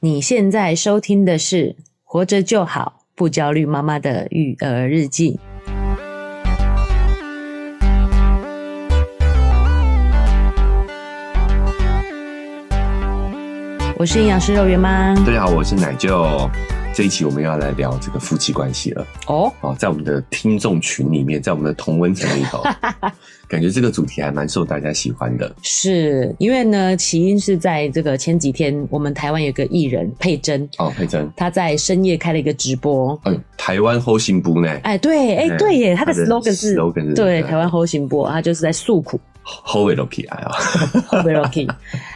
你现在收听的是《活着就好，不焦虑妈妈的育儿日记》。我是营养师肉圆妈。大家好，我是奶舅。这一期我们要来聊这个夫妻关系了哦哦，在我们的听众群里面，在我们的同温层里头，感觉这个主题还蛮受大家喜欢的。是因为呢，起因是在这个前几天，我们台湾有个艺人佩珍哦，佩珍她在深夜开了一个直播。嗯，台湾后行部呢？哎，对，哎，对耶，他的 slogan 是 slogan 是对台湾后行部，他就是在诉苦。后尾都起来啊，后尾都起，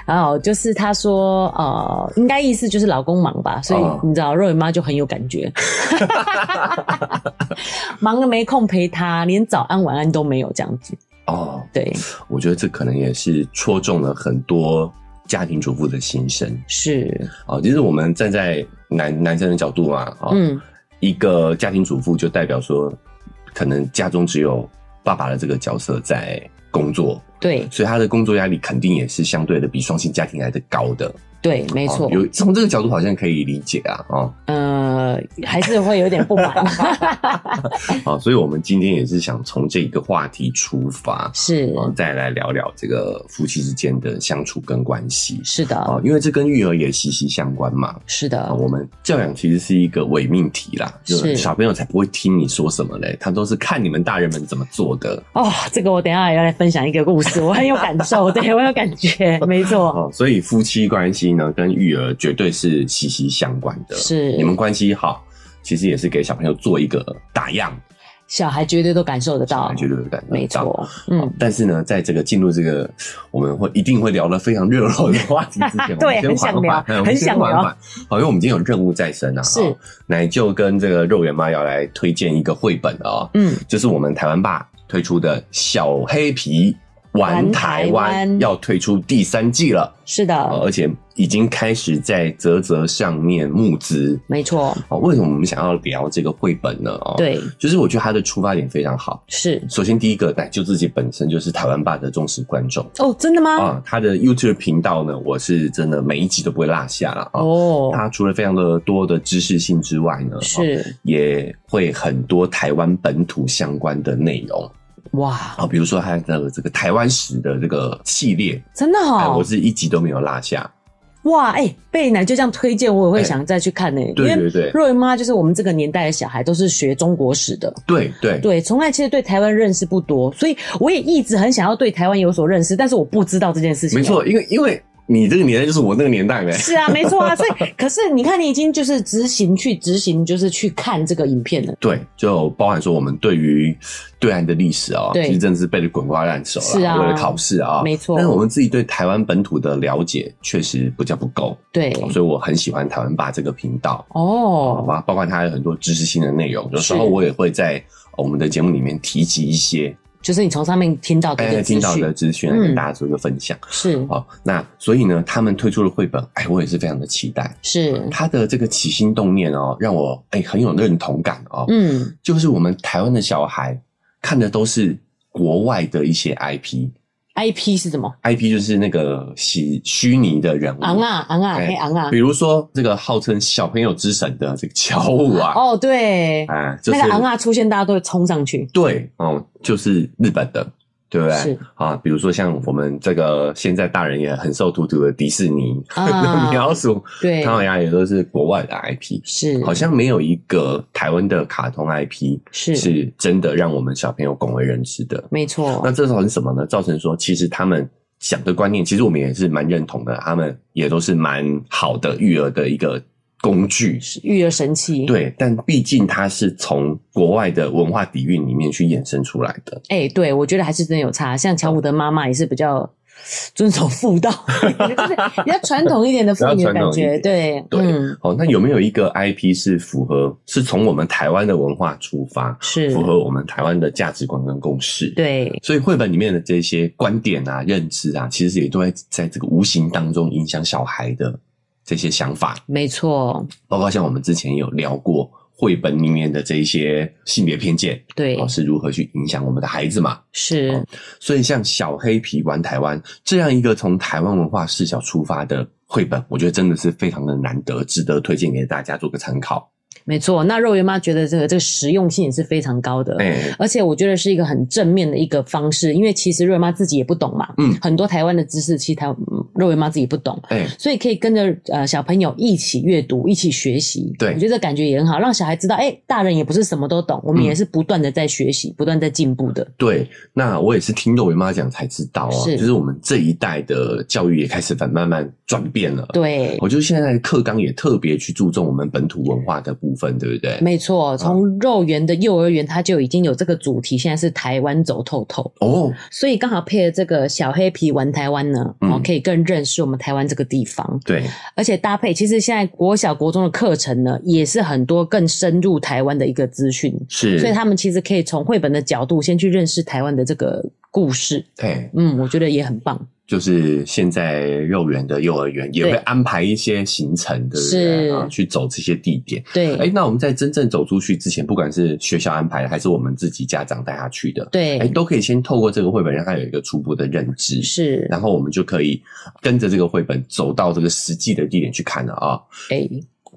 然后就是他说，呃，应该意思就是老公忙吧，所以你知道，肉圆妈就很有感觉，忙了没空陪他，连早安晚安都没有这样子。哦，对，我觉得这可能也是戳中了很多家庭主妇的心声。是，哦，其实我们站在男男生的角度嘛，嗯，一个家庭主妇就代表说，可能家中只有爸爸的这个角色在。工作对，所以他的工作压力肯定也是相对的比双薪家庭来的高的。对，没错，有从这个角度好像可以理解啊，哦，呃，还是会有点不满。好，所以我们今天也是想从这个话题出发，是，再来聊聊这个夫妻之间的相处跟关系。是的，哦，因为这跟育儿也息息相关嘛。是的，我们教养其实是一个伪命题啦，就是小朋友才不会听你说什么嘞，他都是看你们大人们怎么做的。哦，这个我等一下也要来分享一个故事，我很有感受，对，我有感觉，没错。哦，所以夫妻关系。跟育儿绝对是息息相关的。是你们关系好，其实也是给小朋友做一个打样，小孩绝对都感受得到，绝对都感受得到，没错。嗯，但是呢，在这个进入这个我们会一定会聊得非常热络的话题之前，对，很想聊，很想聊。好，因为我们今天有任务在身啊，是奶舅跟这个肉圆妈要来推荐一个绘本啊，嗯，就是我们台湾爸推出的小黑皮玩台湾要推出第三季了，是的，而且。已经开始在啧啧上面募资，没错。哦，为什么我们想要聊这个绘本呢？哦，对，就是我觉得它的出发点非常好。是，首先第一个，奶就自己本身就是台湾爸的忠实观众。哦，真的吗？啊，他的 YouTube 频道呢，我是真的每一集都不会落下了。哦，他除了非常的多的知识性之外呢，是也会很多台湾本土相关的内容。哇，啊，比如说他的这个台湾史的这个系列，真的好，我是一集都没有落下。哇，哎、欸，被奶就这样推荐，我也会想再去看呢、欸。对对对，若云妈就是我们这个年代的小孩，都是学中国史的。对对对，从来其实对台湾认识不多，所以我也一直很想要对台湾有所认识，但是我不知道这件事情。没错，因为因为。你这个年代就是我那个年代呗。是啊，没错啊。所以，可是你看，你已经就是执行去执行，就是去看这个影片了。对，就包含说我们对于对岸的历史啊、其实真的是背得滚瓜烂熟了。是啊，为了考试啊，没错。但是我们自己对台湾本土的了解确实比较不够。对，所以我很喜欢台湾爸这个频道。哦，好吧包括它有很多知识性的内容，有时候我也会在我们的节目里面提及一些。就是你从上面听到的资讯，听到的资讯来跟大家做一个分享。是哦，那所以呢，他们推出了绘本，哎，我也是非常的期待。是他的这个起心动念哦，让我哎很有认同感哦。嗯，就是我们台湾的小孩看的都是国外的一些 IP。IP 是什么？IP 就是那个虚虚拟的人物，昂啊昂啊嘿昂啊！比如说这个号称小朋友之神的这个乔五啊，哦对，哎，那个昂啊出现，大家都会冲上去。对，哦，就是日本的。对不对？是啊，比如说像我们这个现在大人也很受荼毒的迪士尼，啊、米老鼠，对，唐老鸭也都是国外的 IP，是，好像没有一个台湾的卡通 IP 是是真的让我们小朋友广为人知的，没错。那这造成什么呢？造成说，其实他们想的观念，其实我们也是蛮认同的，他们也都是蛮好的育儿的一个。工具是育儿神器，对，但毕竟它是从国外的文化底蕴里面去衍生出来的。哎、欸，对，我觉得还是真的有差。像乔五的妈妈也是比较遵守妇道，就是比较传统一点的妇女的感觉。对对，嗯、哦，那有没有一个 IP 是符合，是从我们台湾的文化出发，是符合我们台湾的价值观跟共识？对，所以绘本里面的这些观点啊、认知啊，其实也都会在这个无形当中影响小孩的。这些想法没错，包括像我们之前有聊过绘本里面的这一些性别偏见，对，是如何去影响我们的孩子嘛？是，所以像小黑皮玩台湾这样一个从台湾文化视角出发的绘本，我觉得真的是非常的难得，值得推荐给大家做个参考。没错，那肉圆妈觉得这个这个实用性也是非常高的，欸、而且我觉得是一个很正面的一个方式，因为其实肉圆妈自己也不懂嘛，嗯，很多台湾的知识其实台肉圆妈自己不懂，欸、所以可以跟着呃小朋友一起阅读，一起学习，对，我觉得这感觉也很好，让小孩知道，哎、欸，大人也不是什么都懂，我们也是不断的在学习，嗯、不断在进步的。对，那我也是听肉圆妈讲才知道啊，是。就是我们这一代的教育也开始慢慢转变了，对，我觉得现在课纲也特别去注重我们本土文化的部分，对不对？没错，从肉圆的幼儿园，它就已经有这个主题，现在是台湾走透透哦，所以刚好配了这个小黑皮玩台湾呢，哦、嗯，可以更认识我们台湾这个地方。对，而且搭配，其实现在国小国中的课程呢，也是很多更深入台湾的一个资讯，是，所以他们其实可以从绘本的角度先去认识台湾的这个故事。对，嗯，我觉得也很棒。就是现在幼儿园的幼儿园也会安排一些行程，对不对？啊，去走这些地点。对，哎，那我们在真正走出去之前，不管是学校安排的，还是我们自己家长带他去的，对，哎，都可以先透过这个绘本，让他有一个初步的认知。是，然后我们就可以跟着这个绘本走到这个实际的地点去看了啊。哎。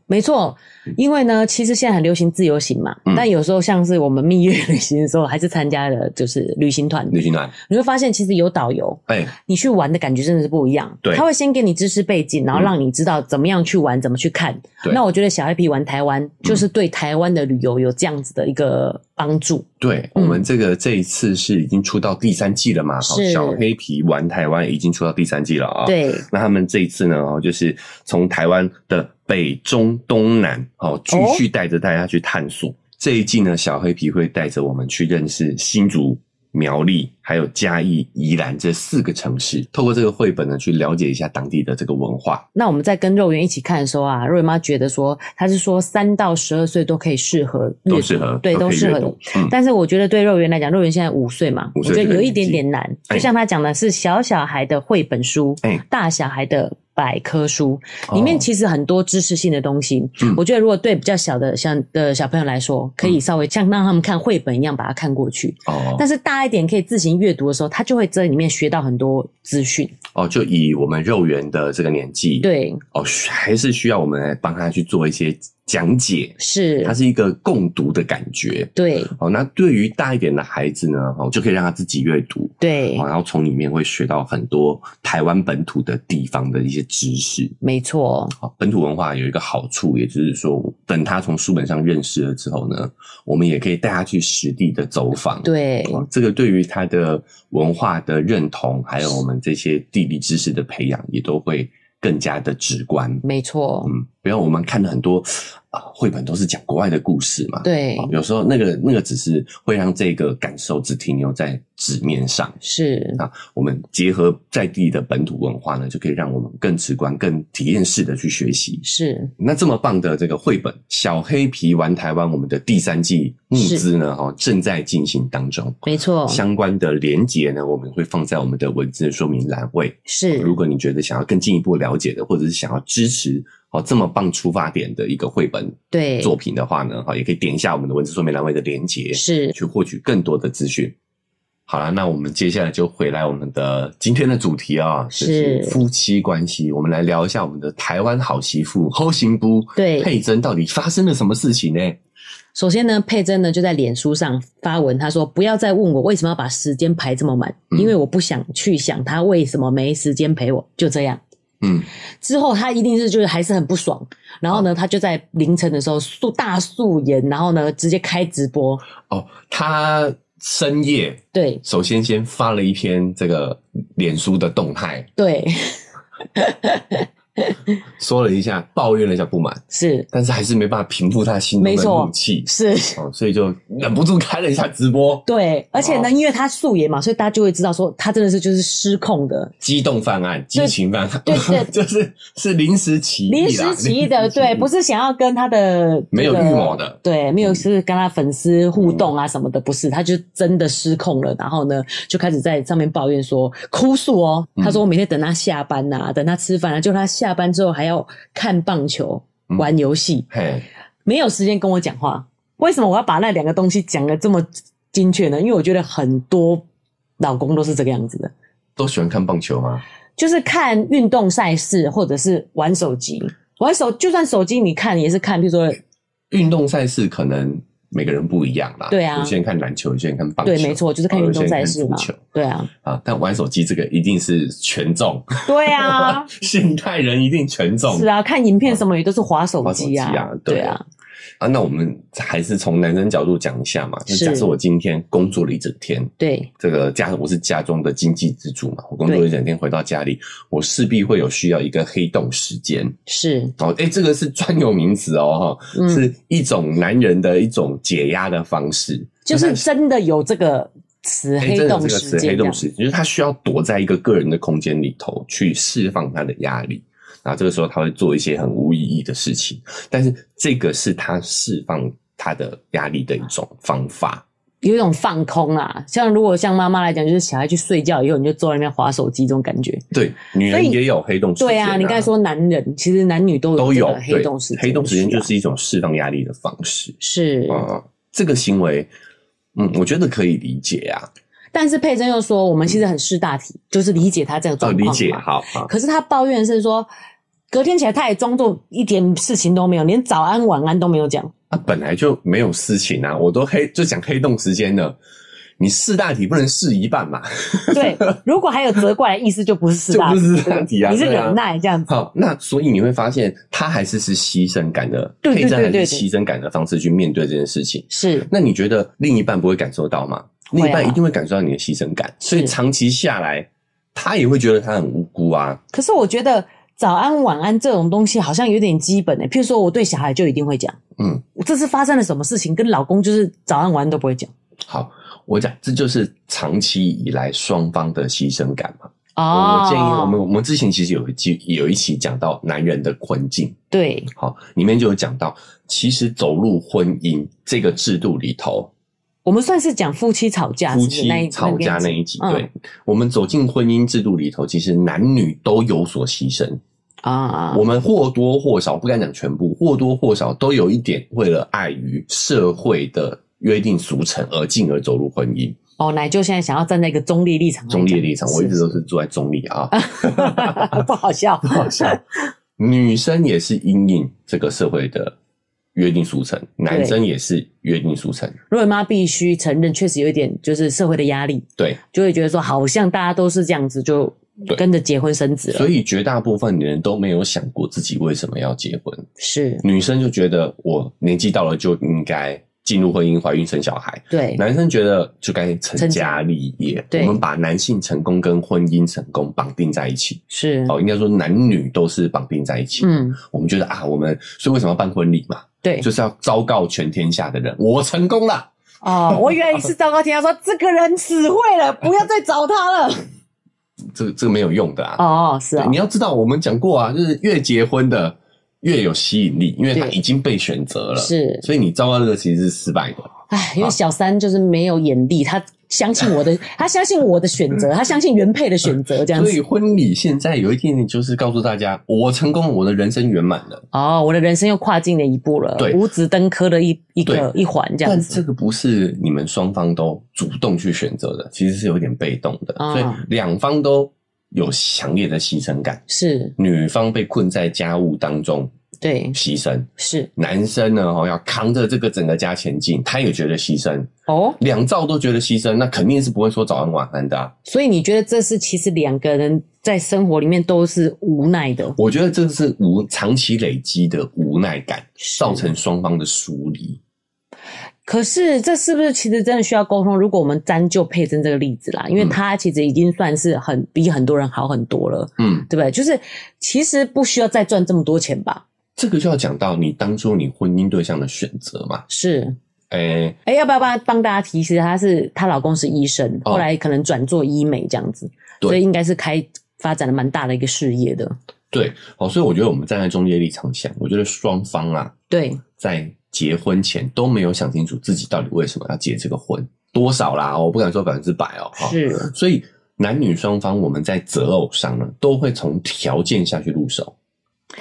没错，因为呢，其实现在很流行自由行嘛，嗯、但有时候像是我们蜜月旅行的时候，还是参加了就是旅行团。旅行团，你会发现其实有导游，哎、欸，你去玩的感觉真的是不一样。对，他会先给你知识背景，然后让你知道怎么样去玩，嗯、怎么去看。对，那我觉得小黑皮玩台湾，就是对台湾的旅游有这样子的一个帮助。对，我们这个这一次是已经出到第三季了嘛？好，小黑皮玩台湾已经出到第三季了啊。对，那他们这一次呢，就是从台湾的。北中东南，好，继续带着大家去探索。哦、这一季呢，小黑皮会带着我们去认识新竹、苗栗，还有嘉义、宜兰这四个城市。透过这个绘本呢，去了解一下当地的这个文化。那我们在跟肉圆一起看的时候啊，肉圆妈觉得说，她是说三到十二岁都可以适合，都适合，对，都适合。嗯、但是我觉得对肉圆来讲，肉圆现在五岁嘛，我觉得有一点点难。就像他讲的是小小孩的绘本书，哎，大小孩的。百科书里面其实很多知识性的东西，哦、我觉得如果对比较小的像的小朋友来说，可以稍微像让他们看绘本一样把它看过去。哦，但是大一点可以自行阅读的时候，他就会在里面学到很多资讯。哦，就以我们肉圆的这个年纪，对，哦，还是需要我们来帮他去做一些。讲解是，它是一个共读的感觉，对。哦，那对于大一点的孩子呢，哦，就可以让他自己阅读，对。然后从里面会学到很多台湾本土的地方的一些知识，没错。本土文化有一个好处，也就是说，等他从书本上认识了之后呢，我们也可以带他去实地的走访，对。这个对于他的文化的认同，还有我们这些地理知识的培养，也都会更加的直观。没错，嗯。比如我们看的很多啊绘本都是讲国外的故事嘛，对，有时候那个那个只是会让这个感受只停留在纸面上，是啊，我们结合在地的本土文化呢，就可以让我们更直观、更体验式的去学习。是，那这么棒的这个绘本《小黑皮玩台湾》，我们的第三季募资呢，哈，正在进行当中，没错。相关的连结呢，我们会放在我们的文字说明栏位。是，如果你觉得想要更进一步了解的，或者是想要支持。哦，这么棒出发点的一个绘本对作品的话呢，哈，也可以点一下我们的文字说明栏位的连接，是去获取更多的资讯。好了，那我们接下来就回来我们的今天的主题啊，是夫妻关系。我们来聊一下我们的台湾好媳妇后行不？对，佩珍到底发生了什么事情呢？首先呢，佩珍呢就在脸书上发文，她说：“不要再问我为什么要把时间排这么满，嗯、因为我不想去想他为什么没时间陪我。”就这样。嗯，之后他一定是就是还是很不爽，然后呢，哦、他就在凌晨的时候素大素颜，然后呢直接开直播。哦，他深夜对，首先先发了一篇这个脸书的动态，对。说了一下，抱怨了一下不满，是，但是还是没办法平复他心中的怒气，是，哦，所以就忍不住开了一下直播。对，而且呢，因为他素颜嘛，所以大家就会知道说他真的是就是失控的，激动犯案，激情犯案，对对，就是是临时起意，临时起意的，对，不是想要跟他的没有预谋的，对，没有是跟他粉丝互动啊什么的，不是，他就真的失控了，然后呢，就开始在上面抱怨说哭诉哦，他说我每天等他下班呐，等他吃饭啊，就他下。下班之后还要看棒球、玩游戏，嘿，没有时间跟我讲话。为什么我要把那两个东西讲的这么精确呢？因为我觉得很多老公都是这个样子的，都喜欢看棒球吗？就是看运动赛事，或者是玩手机。玩手就算手机你看也是看，比如说运动赛事可能。每个人不一样啦，对啊，有些人看篮球，有些人看棒球，对，没错，就是看运动赛事嘛，对啊，啊，但玩手机这个一定是全中，对啊，现代人一定全中，是啊，看影片什么也都是滑手机啊，啊，对啊。啊，那我们还是从男生角度讲一下嘛。就假设我今天工作了一整天，对，这个家我是家中的经济支柱嘛，我工作了一整天回到家里，我势必会有需要一个黑洞时间。是哦，哎、欸，这个是专有名词哦，哈、嗯，是一种男人的一种解压的方式，就是真的有这个词黑洞时间，黑洞时间，就是他需要躲在一个个人的空间里头去释放他的压力。啊，这个时候他会做一些很无意义的事情，但是这个是他释放他的压力的一种方法，有一种放空啊。像如果像妈妈来讲，就是小孩去睡觉以后，你就坐在那边划手机，这种感觉。对，女人也有黑洞时间啊。对啊，你刚才说男人，其实男女都有都有黑洞时间。黑洞时间就是一种释放压力的方式。是啊，嗯，这个行为，嗯，我觉得可以理解啊。但是佩珍又说，我们其实很识大体，嗯，就是理解他这个状况。哦，理解好。好，可是他抱怨是说。隔天起来，他也装作一点事情都没有，连早安晚安都没有讲。啊，本来就没有事情啊，我都黑就讲黑洞时间了。你试大体不能试一半嘛？对，如果还有责怪的意思，就不是试大体，就不是大体啊，你是忍耐这样子。好，那所以你会发现，他还是是牺牲感的，佩珍还是牺牲感的方式去面对这件事情。是，那你觉得另一半不会感受到吗？另一半一定会感受到你的牺牲感，所以长期下来，他也会觉得他很无辜啊。可是我觉得。早安晚安这种东西好像有点基本诶、欸，譬如说我对小孩就一定会讲，嗯，这次发生了什么事情，跟老公就是早安晚安都不会讲。好，我讲这就是长期以来双方的牺牲感嘛。哦，我建议我们我们之前其实有一有一期讲到男人的困境，对，好，里面就有讲到，其实走入婚姻这个制度里头。我们算是讲夫妻吵架，夫妻吵架那一集。对，嗯、我们走进婚姻制度里头，其实男女都有所牺牲啊。我们或多或少，不敢讲全部，或多或少都有一点为了碍于社会的约定俗成而进而走入婚姻。哦，奶就现在想要站在一个中立立场，中立立场，我一直都是坐在中立啊，不好笑，不好笑。女生也是因应这个社会的。约定俗成，男生也是约定俗成。若妈必须承认，确实有一点就是社会的压力，对，就会觉得说，好像大家都是这样子，就跟着结婚生子了。所以绝大部分的人都没有想过自己为什么要结婚。是女生就觉得我年纪到了就应该进入婚姻、怀孕、生小孩。对，男生觉得就该成家立业。对，我们把男性成功跟婚姻成功绑定在一起。是哦，应该说男女都是绑定在一起。嗯，我们觉得啊，我们所以为什么要办婚礼嘛？对，就是要昭告全天下的人，我成功了。哦，我以为是昭告天下说这个人死会了，不要再找他了。这个这个没有用的啊。哦，是啊。你要知道，我们讲过啊，就是越结婚的越有吸引力，因为他已经被选择了。是，所以你昭告这个其实是失败的。哎，因为小三就是没有眼力，他。相信我的，他相信我的选择，他相信原配的选择，这样子。所以婚礼现在有一点点就是告诉大家，我成功了，我的人生圆满了。哦，我的人生又跨进了一步了，对，五子登科的一一个一环这样子。但这个不是你们双方都主动去选择的，其实是有点被动的，哦、所以两方都有强烈的牺牲感。是女方被困在家务当中。对，牺牲是男生呢，哦，要扛着这个整个家前进，他也觉得牺牲哦，两造都觉得牺牲，那肯定是不会说早安晚安的啊。所以你觉得这是其实两个人在生活里面都是无奈的？我觉得这是无长期累积的无奈感，造成双方的疏离。可是这是不是其实真的需要沟通？如果我们单就佩珍这个例子啦，因为他其实已经算是很比很多人好很多了，嗯，对不对？就是其实不需要再赚这么多钱吧。这个就要讲到你当初你婚姻对象的选择嘛？是，哎、欸、哎、欸，要不要帮帮大家提示？她是她老公是医生，哦、后来可能转做医美这样子，所以应该是开发展了蛮大的一个事业的。对，好，所以我觉得我们站在中介立场想，我觉得双方啊，对，在结婚前都没有想清楚自己到底为什么要结这个婚，多少啦？我不敢说百分之百哦。是，所以男女双方我们在择偶上呢，都会从条件下去入手。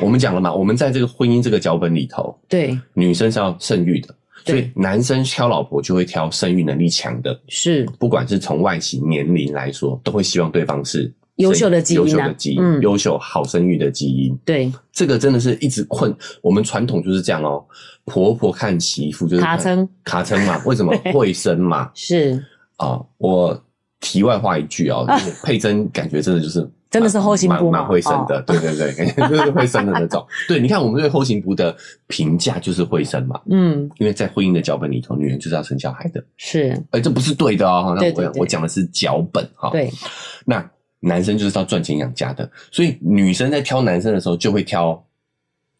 我们讲了嘛，我们在这个婚姻这个脚本里头，对，女生是要生育的，所以男生挑老婆就会挑生育能力强的，是，不管是从外形、年龄来说，都会希望对方是优秀的基因，优秀的基因，优、嗯、秀好生育的基因。对，这个真的是一直困。我们传统就是这样哦，婆婆看媳妇就是卡称卡称嘛，为什么会生嘛？是啊、哦，我题外话一句哦，就是、佩珍感觉真的就是。真的是后行部蛮会生的，哦、对对对，感觉就是会生的那种。对，你看我们对后行部的评价就是会生嘛，嗯，因为在婚姻的脚本里头，女人就是要生小孩的，是，哎、欸，这不是对的哦。那我我讲的是脚本哈，对，那男生就是要赚钱养家的，所以女生在挑男生的时候就会挑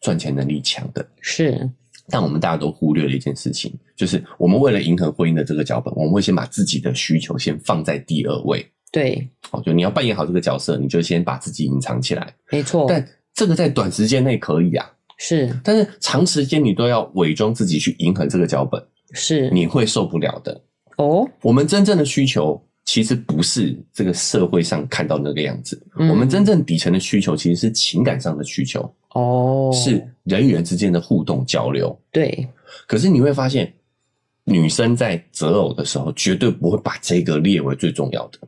赚钱能力强的，是。但我们大家都忽略了一件事情，就是我们为了迎合婚姻的这个脚本，我们会先把自己的需求先放在第二位。对，哦，就你要扮演好这个角色，你就先把自己隐藏起来。没错，但这个在短时间内可以啊，是，但是长时间你都要伪装自己去迎合这个脚本，是，你会受不了的。哦，我们真正的需求其实不是这个社会上看到那个样子，嗯，我们真正底层的需求其实是情感上的需求。哦，是人与人之间的互动交流。对，可是你会发现，女生在择偶的时候绝对不会把这个列为最重要的。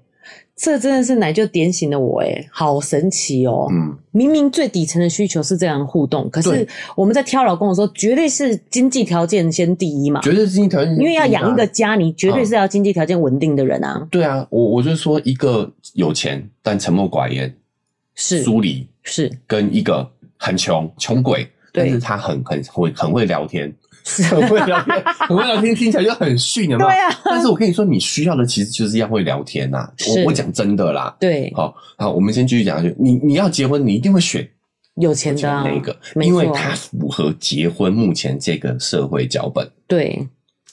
这真的是奶就点醒了我，诶好神奇哦！嗯，明明最底层的需求是这样互动，可是我们在挑老公的时候，绝对是经济条件先第一嘛，绝对是经济条件因为要养一个家，你绝对是要经济条件稳定的人啊。对啊，我我就说一个有钱但沉默寡言，是。疏离，是。跟一个很穷穷鬼，但是他很很会很会聊天。很会聊天，很会聊天，听起来就很逊，有没有？对啊。但是我跟你说，你需要的其实就是要会聊天呐、啊。我我讲真的啦。对。好，好，我们先继续讲下去。你你要结婚，你一定会选有钱的那个，因为它符合结婚目前这个社会脚本。对。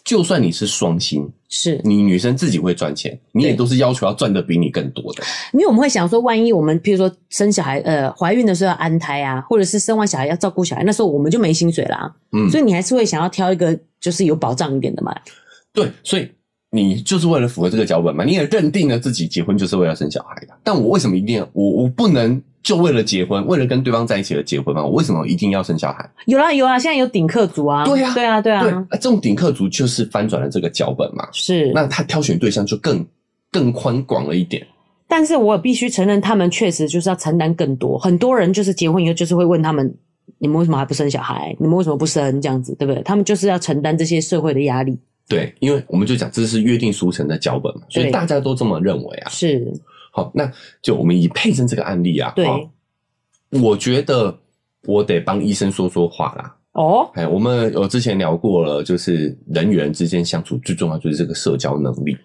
就算你是双薪，是你女生自己会赚钱，你也都是要求要赚的比你更多的。因为我们会想说，万一我们譬如说生小孩，呃，怀孕的时候要安胎啊，或者是生完小孩要照顾小孩，那时候我们就没薪水啦。嗯，所以你还是会想要挑一个就是有保障一点的嘛。对，所以你就是为了符合这个脚本嘛，你也认定了自己结婚就是为了生小孩的。但我为什么一定要我我不能？就为了结婚，为了跟对方在一起而结婚吗？我为什么一定要生小孩？有啊有啊，现在有顶客族啊。对啊对啊对啊。对啊，这种顶客族就是翻转了这个脚本嘛。是。那他挑选对象就更更宽广了一点。但是我必须承认，他们确实就是要承担更多。很多人就是结婚以后，就是会问他们：你们为什么还不生小孩？你们为什么不生？这样子对不对？他们就是要承担这些社会的压力。对，因为我们就讲这是约定俗成的脚本嘛，所以大家都这么认为啊。是。好，那就我们以佩珍这个案例啊。对。我觉得我得帮医生说说话啦。哦，哎，我们有之前聊过了，就是人与人之间相处最重要就是这个社交能力。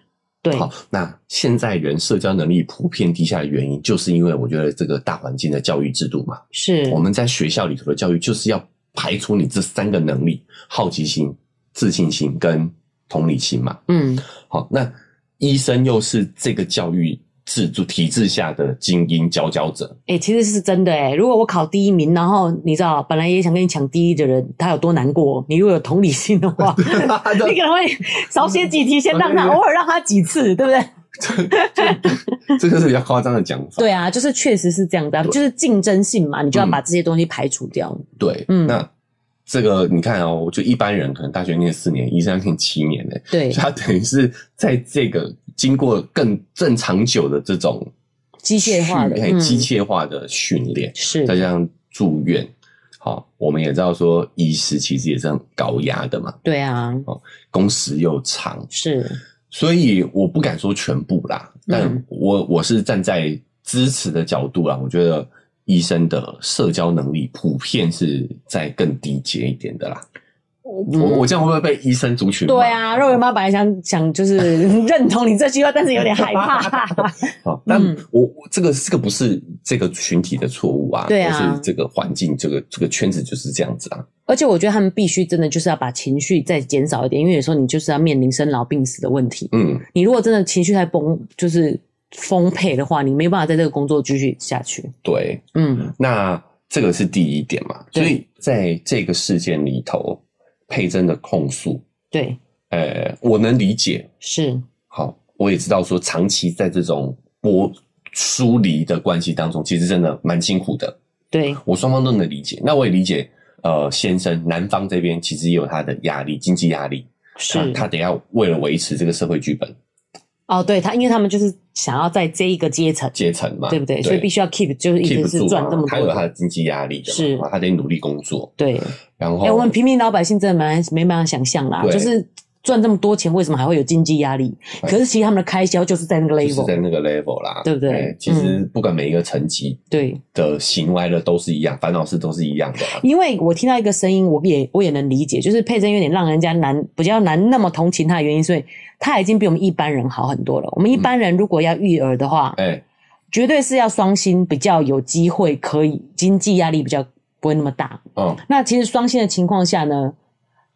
对，好，那现在人社交能力普遍低下的原因，就是因为我觉得这个大环境的教育制度嘛。是，我们在学校里头的教育就是要排除你这三个能力：好奇心、自信心跟同理心嘛。嗯，好，那医生又是这个教育。制度体制下的精英佼佼者，哎、欸，其实是真的哎、欸。如果我考第一名，然后你知道，本来也想跟你抢第一的人，他有多难过？你如果有同理心的话，你可能会少写几题，先让他偶尔让他几次，对不对？这就是比较夸张的讲法。对啊，就是确实是这样的，就是竞争性嘛，你就要把这些东西排除掉。嗯、对，嗯，那这个你看哦，就一般人可能大学念四年，医生要念七年呢。对，他等于是在这个。经过更正长久的这种机械化的、机械化的训练、嗯，是再加上住院，好，我们也知道说，医师其实也是很高压的嘛。对啊，哦，工时又长，是，所以我不敢说全部啦，但我我是站在支持的角度啦，我觉得医生的社交能力普遍是在更低阶一点的啦。我我这样会不会被医生族群？对啊，肉圆妈本来想想就是认同你这句话，但是有点害怕。好，但我我这个这个不是这个群体的错误啊，对啊，而是这个环境，这个这个圈子就是这样子啊。而且我觉得他们必须真的就是要把情绪再减少一点，因为有时候你就是要面临生老病死的问题。嗯，你如果真的情绪太崩，就是丰沛的话，你没办法在这个工作继续下去。对，嗯，那这个是第一点嘛，所以在这个事件里头。佩珍的控诉，对，呃，我能理解，是好，我也知道说，长期在这种剥疏离的关系当中，其实真的蛮辛苦的。对，我双方都能理解。那我也理解，呃，先生男方这边其实也有他的压力，经济压力，是，他得要为了维持这个社会剧本。哦，对他，因为他们就是想要在这一个阶层阶层嘛，对不对？所以必须要 keep，就是一直是赚这么多，他有他的经济压力的，是，他得努力工作。对，然后，哎，我们平民老百姓真的蛮没办法想象啦，就是。赚这么多钱，为什么还会有经济压力？可是其实他们的开销就是在那个 level，就是在那个 level 啦，对不对？其实不管每一个层级，对的行歪的都是一样，烦恼事都是一样的。因为我听到一个声音，我也我也能理解，就是佩珍有点让人家难，比较难那么同情他的原因，所以他已经比我们一般人好很多了。我们一般人如果要育儿的话，哎，绝对是要双薪，比较有机会可以经济压力比较不会那么大。嗯，那其实双薪的情况下呢？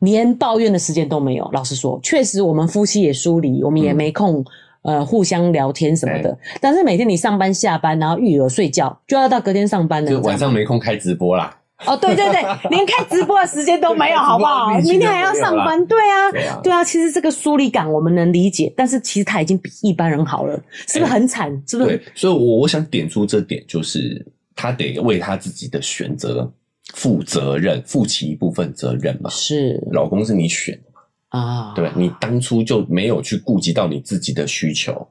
连抱怨的时间都没有。老实说，确实我们夫妻也疏离，我们也没空、嗯、呃互相聊天什么的。欸、但是每天你上班下班，然后育儿睡觉，就要到隔天上班了。就晚上没空开直播啦。哦，对对对，连开直播的时间都没有，好不好？明天还要上班，对啊，对啊，对啊。其实这个疏离感我们能理解，但是其实他已经比一般人好了，是不是很惨？欸、是不是？对，所以我我想点出这点，就是他得为他自己的选择。负责任，负起一部分责任嘛。是，老公是你选的嘛？啊，对，你当初就没有去顾及到你自己的需求，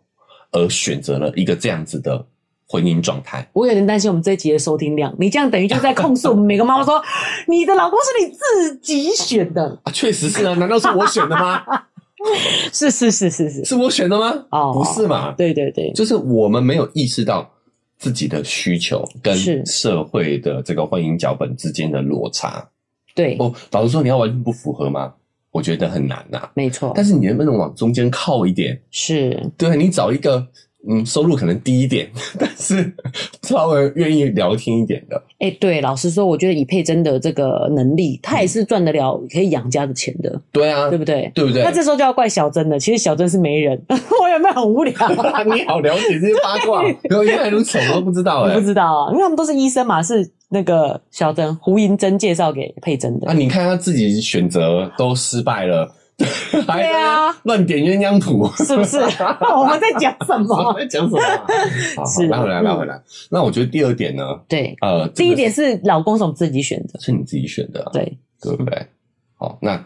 而选择了一个这样子的婚姻状态。我有点担心我们这一集的收听量，你这样等于就在控诉我们每个妈妈说，你的老公是你自己选的啊？确实是啊，难道是我选的吗？是是是是是，是我选的吗？哦，不是嘛？对对对，就是我们没有意识到。自己的需求跟社会的这个婚姻脚本之间的落差，对哦，老实说，你要完全不符合吗？我觉得很难呐、啊。没错，但是你能不能往中间靠一点？是，对，你找一个。嗯，收入可能低一点，但是 稍微愿意聊天一点的。哎、欸，对，老实说，我觉得以佩珍的这个能力，她也是赚得了可以养家的钱的。对啊，对不对？对不对？那这时候就要怪小珍了。其实小珍是没人，我有没有很无聊？你好了解这些八卦，原来如此，我都不知道哎、欸，我不知道啊，因为他们都是医生嘛，是那个小珍胡银珍介绍给佩珍的。啊，你看他自己选择都失败了。对啊，乱点鸳鸯谱是不是？我们在讲什么？在讲什么？好，好，拉回来，拉回来。那我觉得第二点呢？对，呃，第一点是老公是我们自己选的，是你自己选的，对，对不对？好，那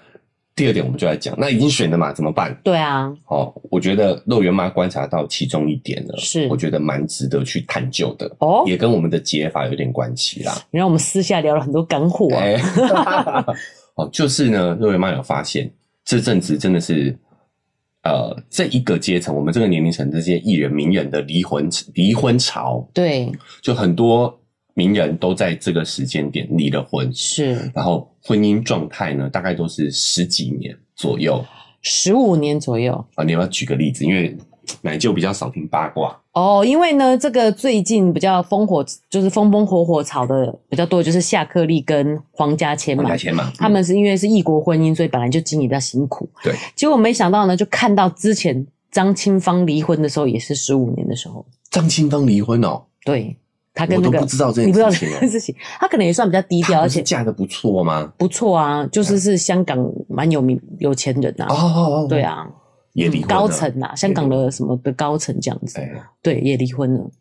第二点我们就来讲，那已经选的嘛，怎么办？对啊，好，我觉得肉圆妈观察到其中一点呢，是我觉得蛮值得去探究的哦，也跟我们的解法有点关系啦。你让我们私下聊了很多干货啊。哦，就是呢，肉圆妈有发现。这阵子真的是，呃，这一个阶层，我们这个年龄层这些艺人名人的离婚离婚潮，对，就很多名人都在这个时间点离了婚，是，然后婚姻状态呢，大概都是十几年左右，十五年左右啊。你要不要举个例子？因为奶就比较少听八卦哦，因为呢，这个最近比较风火，就是风风火火炒的比较多，就是夏克立跟黄家千嘛。黄家千嘛，他们是因为是异国婚姻，所以本来就经营比较辛苦。对，结果没想到呢，就看到之前张清芳离婚的时候，也是十五年的时候。张清芳离婚哦，对，他跟那个我都不知道这件事情，你不知道这件事情，他可能也算比较低调，而且嫁的不错吗？不错啊，就是是香港蛮有名有钱人呐。哦，对啊。也离婚了，高层呐，香港的什么的高层这样子，欸、对，也离婚了。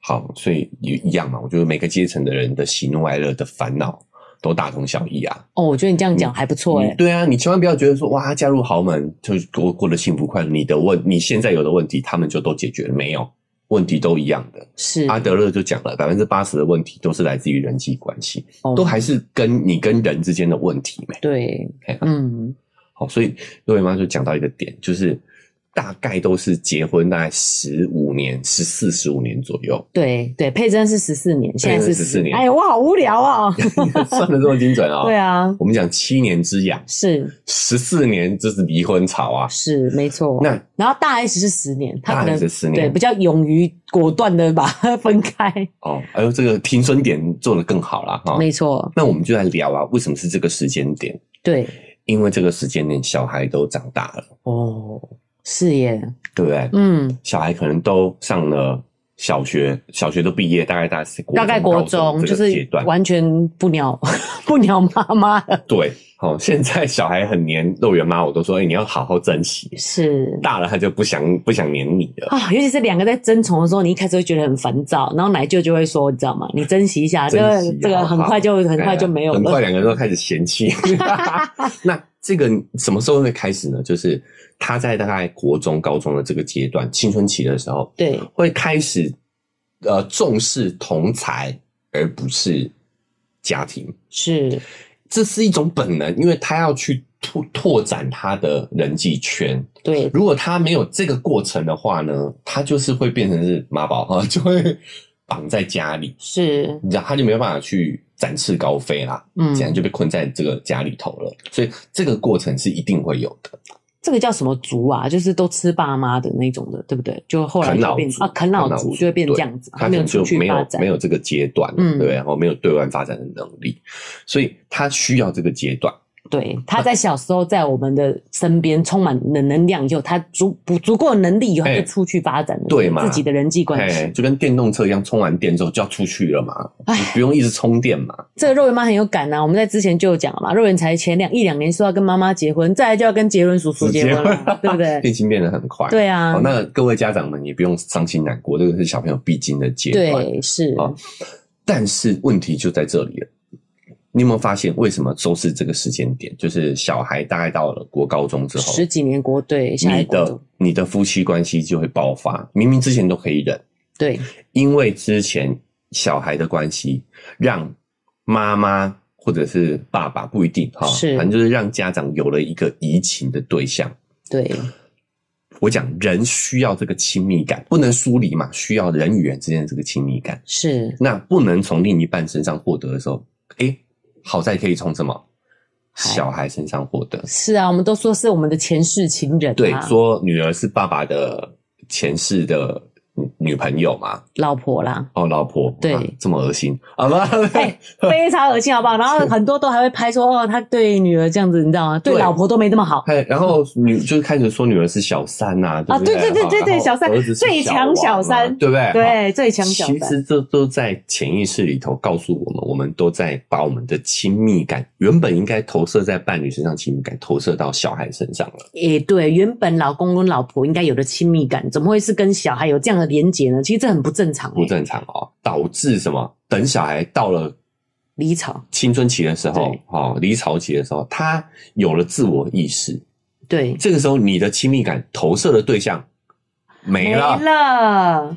好，所以也一样嘛。我觉得每个阶层的人的喜怒哀乐的烦恼都大同小异啊。哦，我觉得你这样讲还不错哎、欸。对啊，你千万不要觉得说哇，他嫁入豪门就过过得幸福快乐。你的问，你现在有的问题，他们就都解决了没有？问题都一样的。是阿德勒就讲了，百分之八十的问题都是来自于人际关系，哦、都还是跟你跟人之间的问题没？对，嗯。好，所以各位妈就讲到一个点，就是大概都是结婚大概十五年、十四、十五年左右。对对，佩珍是十四年，现在是十四年。哎呀，我好无聊啊！算得这么精准啊、哦？对啊，我们讲七年之痒，是十四年就是离婚潮啊，是没错。那然后大 S 是十年，他可能大 S 十年对比较勇于果断的把它分开。哦，还有这个停损点做得更好了哈。没错。那我们就来聊啊，为什么是这个时间点？对。因为这个时间点，小孩都长大了。哦，是耶，对不对？嗯，小孩可能都上了小学，小学都毕业，大概大概是大概国中就是完全不鸟 不鸟妈妈了。对，哦，现在小孩很黏肉圆妈，我都说，哎、欸，你要好好珍惜。是大了，他就不想不想黏你了啊、哦。尤其是两个在争宠的时候，你一开始会觉得很烦躁，然后奶舅就会说，你知道吗？你珍惜一下，这个这个很快就很快就没有了。很快两个人都开始嫌弃。那这个什么时候会开始呢？就是他在大概国中、高中的这个阶段，青春期的时候，对，会开始呃重视同才，而不是家庭。是。这是一种本能，因为他要去拓拓展他的人际圈。对，如果他没有这个过程的话呢，他就是会变成是妈宝啊，就会绑在家里。是，你知道，他就没有办法去展翅高飞啦。嗯，这样就被困在这个家里头了。所以这个过程是一定会有的。这个叫什么族啊？就是都吃爸妈的那种的，对不对？就后来就变啊，啃老族就会变这样子，他没有出去发展，没有这个阶段，嗯，对，然后没有对外发展的能力，所以他需要这个阶段。对，他在小时候在我们的身边充满了能量以后，他足不足够的能力以后，他就出去发展了，对嘛？自己的人际关系就跟电动车一样，充完电之后就要出去了嘛，你不用一直充电嘛。这个肉圆妈很有感啊，我们在之前就有讲了嘛，肉圆才前两一两年说要跟妈妈结婚，再来就要跟杰伦叔叔结婚了，对不对？变心变得很快，对啊。好，那各位家长们也不用伤心难过，这个是小朋友必经的阶段，对，是啊。但是问题就在这里了。你有没有发现，为什么都是这个时间点？就是小孩大概到了国高中之后，十几年国对，你的你的夫妻关系就会爆发。明明之前都可以忍，对，因为之前小孩的关系，让妈妈或者是爸爸不一定哈，是，反正就是让家长有了一个移情的对象。对，我讲人需要这个亲密感，不能疏离嘛，需要人与人之间的这个亲密感。是，那不能从另一半身上获得的时候，诶好在可以从什么小孩身上获得？是啊，我们都说是我们的前世情人啊。对，说女儿是爸爸的前世的。女朋友嘛，老婆啦，哦，老婆，对，啊、这么恶心，好吧？欸、非常恶心，好不好？然后很多都还会拍说，哦，他对女儿这样子，你知道吗？对，对老婆都没这么好。然后女就是开始说女儿是小三呐，啊，对对对对对，小三，最强小三，对不对？对，最强小三。其实这都在潜意识里头告诉我们，我们都在把我们的亲密感原本应该投射在伴侣身上，亲密感投射到小孩身上了。诶，对，原本老公跟老婆应该有的亲密感，怎么会是跟小孩有这样的连结呢？其实这很不正常，欸，不正常哦，导致什么？等小孩到了离巢青春期的时候，哦，离巢期的时候，他有了自我意识，对，这个时候你的亲密感投射的对象没了。没了。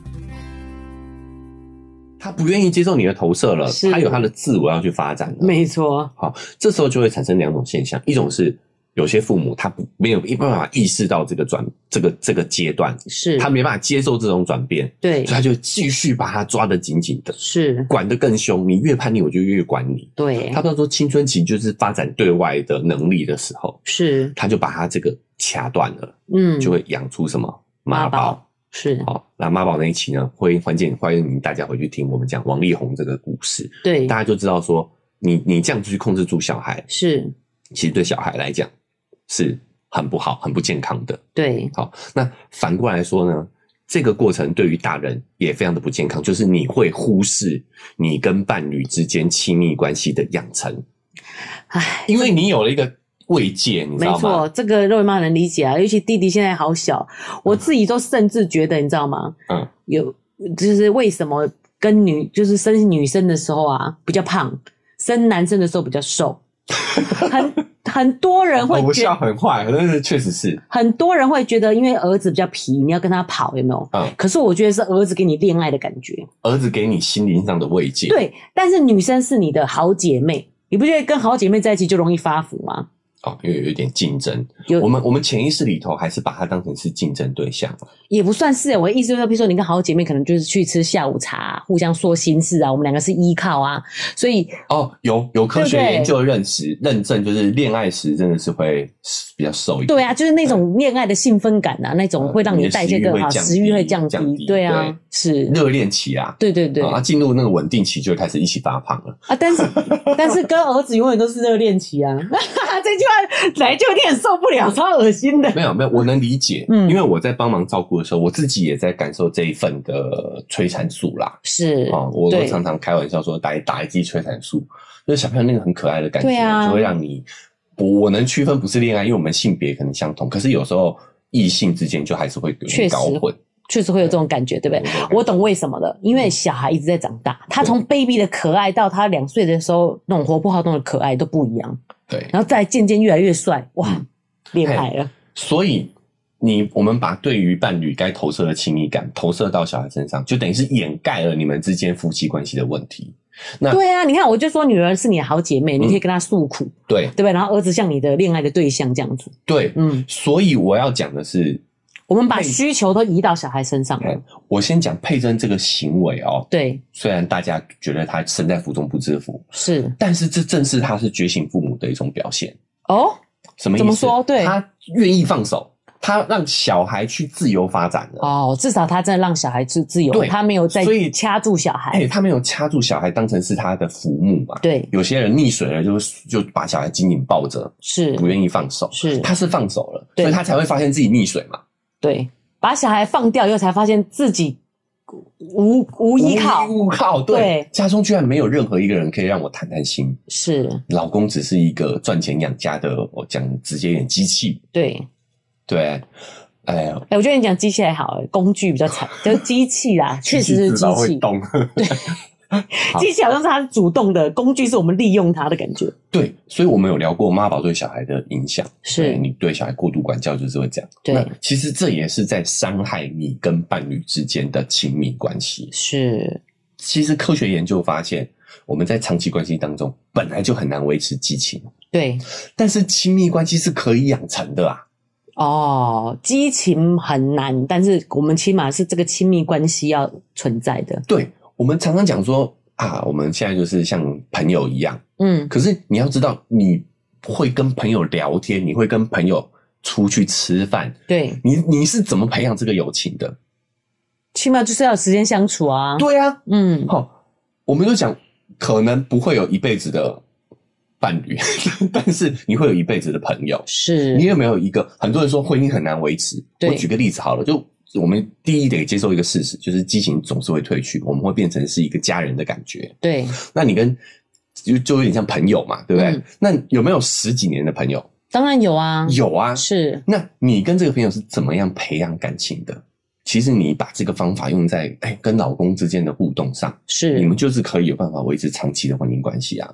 他不愿意接受你的投射了，他有他的自我要去发展了。没错，好，这时候就会产生两种现象，一种是有些父母他不没有一办法意识到这个转这个这个阶段，是。他没办法接受这种转变，对，所以他就继续把他抓得紧紧的，是。管得更凶。你越叛逆，我就越管你。对，他不知道说青春期就是发展对外的能力的时候，是。他就把他这个掐断了，嗯，就会养出什么？妈宝。是。好，那妈宝那一期呢，会欢迎欢迎大家回去听我们讲王力宏这个故事。对，大家就知道说，你你这样去控制住小孩，是其实对小孩来讲是很不好、很不健康的。对，好，那反过来说呢，这个过程对于大人也非常的不健康，就是你会忽视你跟伴侣之间亲密关系的养成。唉，因为你有了一个。慰藉，你知道吗？没错，这个肉圆妈能理解啊。尤其弟弟现在好小，我自己都甚至觉得，你知道吗？嗯，有就是为什么跟女就是生女生的时候啊比较胖，生男生的时候比较瘦。很很多人会觉得不笑很坏，但是确实是很多人会觉得，因为儿子比较皮，你要跟他跑，有没有？嗯。可是我觉得是儿子给你恋爱的感觉，儿子给你心灵上的慰藉。对，但是女生是你的好姐妹，你不觉得跟好姐妹在一起就容易发福吗？哦，因为有一点竞争，我们我们潜意识里头还是把它当成是竞争对象，也不算是。我的意思就是说，比如说你跟好姐妹可能就是去吃下午茶，互相说心事啊，我们两个是依靠啊，所以哦，有有科学研究认识认证，就是恋爱时真的是会比较瘦一点。对啊，就是那种恋爱的兴奋感啊，那种会让你代谢更好，食欲会降低。对啊，是热恋期啊，对对对，啊，进入那个稳定期就开始一起发胖了啊。但是但是跟儿子永远都是热恋期啊，这句话。来就有点受不了，超恶心的。没有没有，我能理解，嗯，因为我在帮忙照顾的时候，我自己也在感受这一份的催产素啦。是啊，我都常常开玩笑说打一打一剂催产素，就是小朋友那个很可爱的感觉，啊，就会让你我我能区分不是恋爱，因为我们性别可能相同，可是有时候异性之间就还是会有点搞混。确实会有这种感觉，对不对？我懂为什么的，因为小孩一直在长大，他从 baby 的可爱到他两岁的时候那种活泼好动的可爱都不一样。对，然后再渐渐越来越帅，哇，厉害了。所以你我们把对于伴侣该投射的亲密感投射到小孩身上，就等于是掩盖了你们之间夫妻关系的问题。那对啊，你看，我就说女儿是你的好姐妹，你可以跟她诉苦，对对不对？然后儿子像你的恋爱的对象这样子，对，嗯。所以我要讲的是。我们把需求都移到小孩身上了。我先讲佩珍这个行为哦，对，虽然大家觉得他身在福中不知福，是，但是这正是他是觉醒父母的一种表现哦。什么意思？怎么说？对，他愿意放手，他让小孩去自由发展了。哦，至少他真的让小孩自自由，对，他没有在，所以掐住小孩，哎，他没有掐住小孩当成是他的父母嘛？对，有些人溺水了，就就把小孩紧紧抱着，是不愿意放手，是，他是放手了，所以他才会发现自己溺水嘛。对。把小孩放掉以后，才发现自己无无依靠，无依靠。对，对，家中居然没有任何一个人可以让我谈谈心。是，老公只是一个赚钱养家的，我讲直接一点，机器。对，对，哎呀，哎，我觉得你讲机器还好，工具比较惨，就是机器啦，确实是机器。动。对。机器好像是他主动的工具，是我们利用他的感觉。对，所以我们有聊过妈宝对小孩的影响，是你对小孩过度管教就是会这样。对，其实这也是在伤害你跟伴侣之间的亲密关系。是，其实科学研究发现，我们在长期关系当中本来就很难维持激情。对，但是亲密关系是可以养成的啊。哦，激情很难，但是我们起码是这个亲密关系要存在的。对。我们常常讲说啊，我们现在就是像朋友一样，嗯。可是你要知道，你会跟朋友聊天，你会跟朋友出去吃饭，对。你你是怎么培养这个友情的？起码就是要有时间相处啊。对啊，嗯。好，我们就讲，可能不会有一辈子的伴侣，但是你会有一辈子的朋友。是。你有没有一个？很多人说婚姻很难维持。我举个例子好了，就。我们第一得接受一个事实，就是激情总是会褪去，我们会变成是一个家人的感觉。对，那你跟就就有点像朋友嘛，对不对？嗯、那有没有十几年的朋友？当然有啊，有啊。是，那你跟这个朋友是怎么样培养感情的？其实你把这个方法用在哎、欸、跟老公之间的互动上，是你们就是可以有办法维持长期的婚姻关系啊。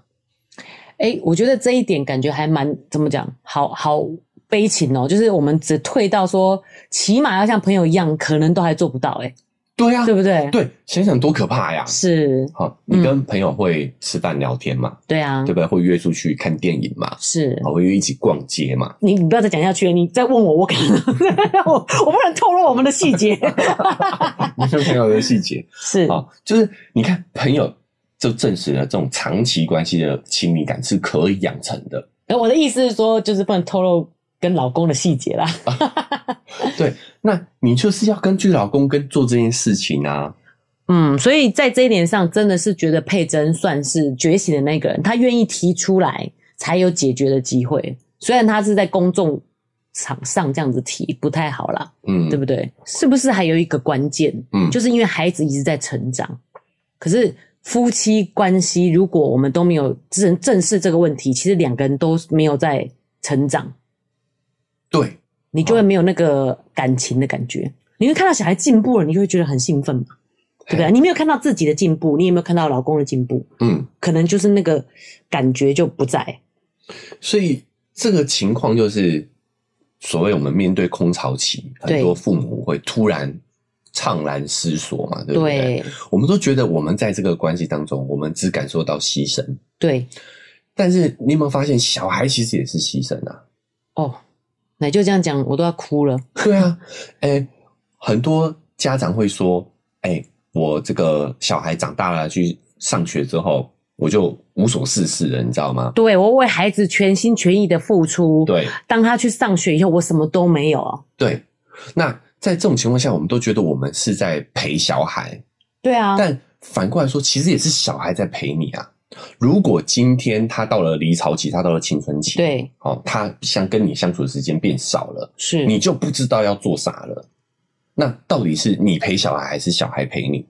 哎、欸，我觉得这一点感觉还蛮怎么讲，好好。悲情哦，就是我们只退到说，起码要像朋友一样，可能都还做不到哎。对呀，对不对？对，想想多可怕呀！是，好，你跟朋友会吃饭聊天嘛？对啊，对不对？会约出去看电影嘛？是，会约一起逛街嘛？你你不要再讲下去了，你再问我，我可能我 我不能透露我们的细节。你跟朋友的细节是啊，就是你看朋友就证实了这种长期关系的亲密感是可以养成的。我的意思是说，就是不能透露。跟老公的细节啦，对，那你就是要根据老公跟做这件事情啊。嗯，所以在这一点上，真的是觉得佩珍算是觉醒的那个人，她愿意提出来，才有解决的机会。虽然她是在公众场上这样子提，不太好啦，嗯，对不对？是不是还有一个关键？嗯，就是因为孩子一直在成长，可是夫妻关系如果我们都没有正正视这个问题，其实两个人都没有在成长。对，你就会没有那个感情的感觉。你会看到小孩进步了，你就会觉得很兴奋嘛，对不对？你没有看到自己的进步，你有没有看到老公的进步？嗯，可能就是那个感觉就不在。所以这个情况就是所谓我们面对空巢期，很多父母会突然怅然失所嘛，对不对？对，我们都觉得我们在这个关系当中，我们只感受到牺牲。对，但是你有没有发现，小孩其实也是牺牲啊？哦，那就这样讲，我都要哭了。对啊，哎、欸，很多家长会说，哎、欸，我这个小孩长大了去上学之后，我就无所事事了，你知道吗？对，我为孩子全心全意的付出。对，当他去上学以后，我什么都没有。对，那在这种情况下，我们都觉得我们是在陪小孩。对啊，但反过来说，其实也是小孩在陪你啊。如果今天他到了离巢期，他到了青春期，对，哦，他想跟你相处的时间变少了，是，你就不知道要做啥了。那到底是你陪小孩，还是小孩陪你？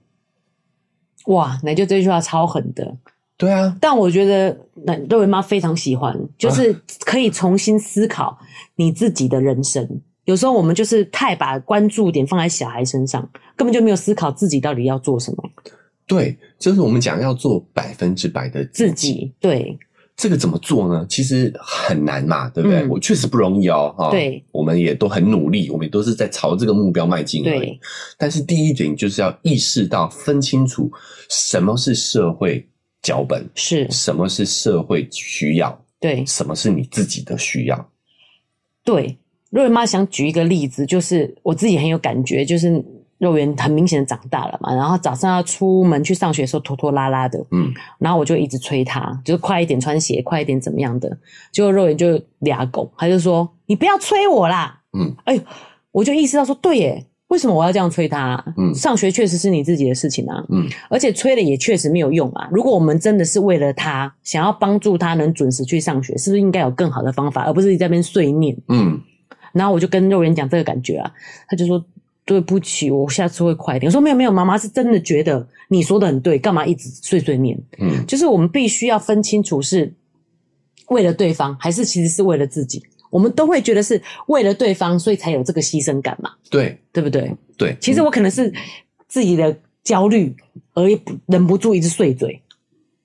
哇，那就这句话超狠的。对啊，但我觉得那肉圆妈非常喜欢，就是可以重新思考你自己的人生。啊、有时候我们就是太把关注点放在小孩身上，根本就没有思考自己到底要做什么。对，就是我们讲要做百分之百的自己。对，这个怎么做呢？其实很难嘛，对不对？嗯、我确实不容易哦。哈，对，我们也都很努力，我们也都是在朝这个目标迈进。对，但是第一点就是要意识到，分清楚什么是社会脚本，是什么是社会需要，对，什么是你自己的需要。对，肉圆妈想举一个例子，就是我自己很有感觉，就是。肉圆很明显的长大了嘛，然后早上要出门去上学的时候拖拖拉拉的，嗯，然后我就一直催他，就是快一点穿鞋，快一点怎么样的，结果肉圆就俩狗，他就说你不要催我啦，嗯，哎呦，我就意识到说对耶，为什么我要这样催他？嗯，上学确实是你自己的事情啊，嗯，而且催了也确实没有用啊。如果我们真的是为了他，想要帮助他能准时去上学，是不是应该有更好的方法，而不是你在那边碎念？嗯，然后我就跟肉圆讲这个感觉啊，他就说。对不起，我下次会快一点。我说没有没有，妈妈是真的觉得你说的很对，干嘛一直碎碎念？嗯，就是我们必须要分清楚是为了对方，还是其实是为了自己。我们都会觉得是为了对方，所以才有这个牺牲感嘛。对，对不对？对，其实我可能是自己的焦虑，而忍不住一直碎嘴。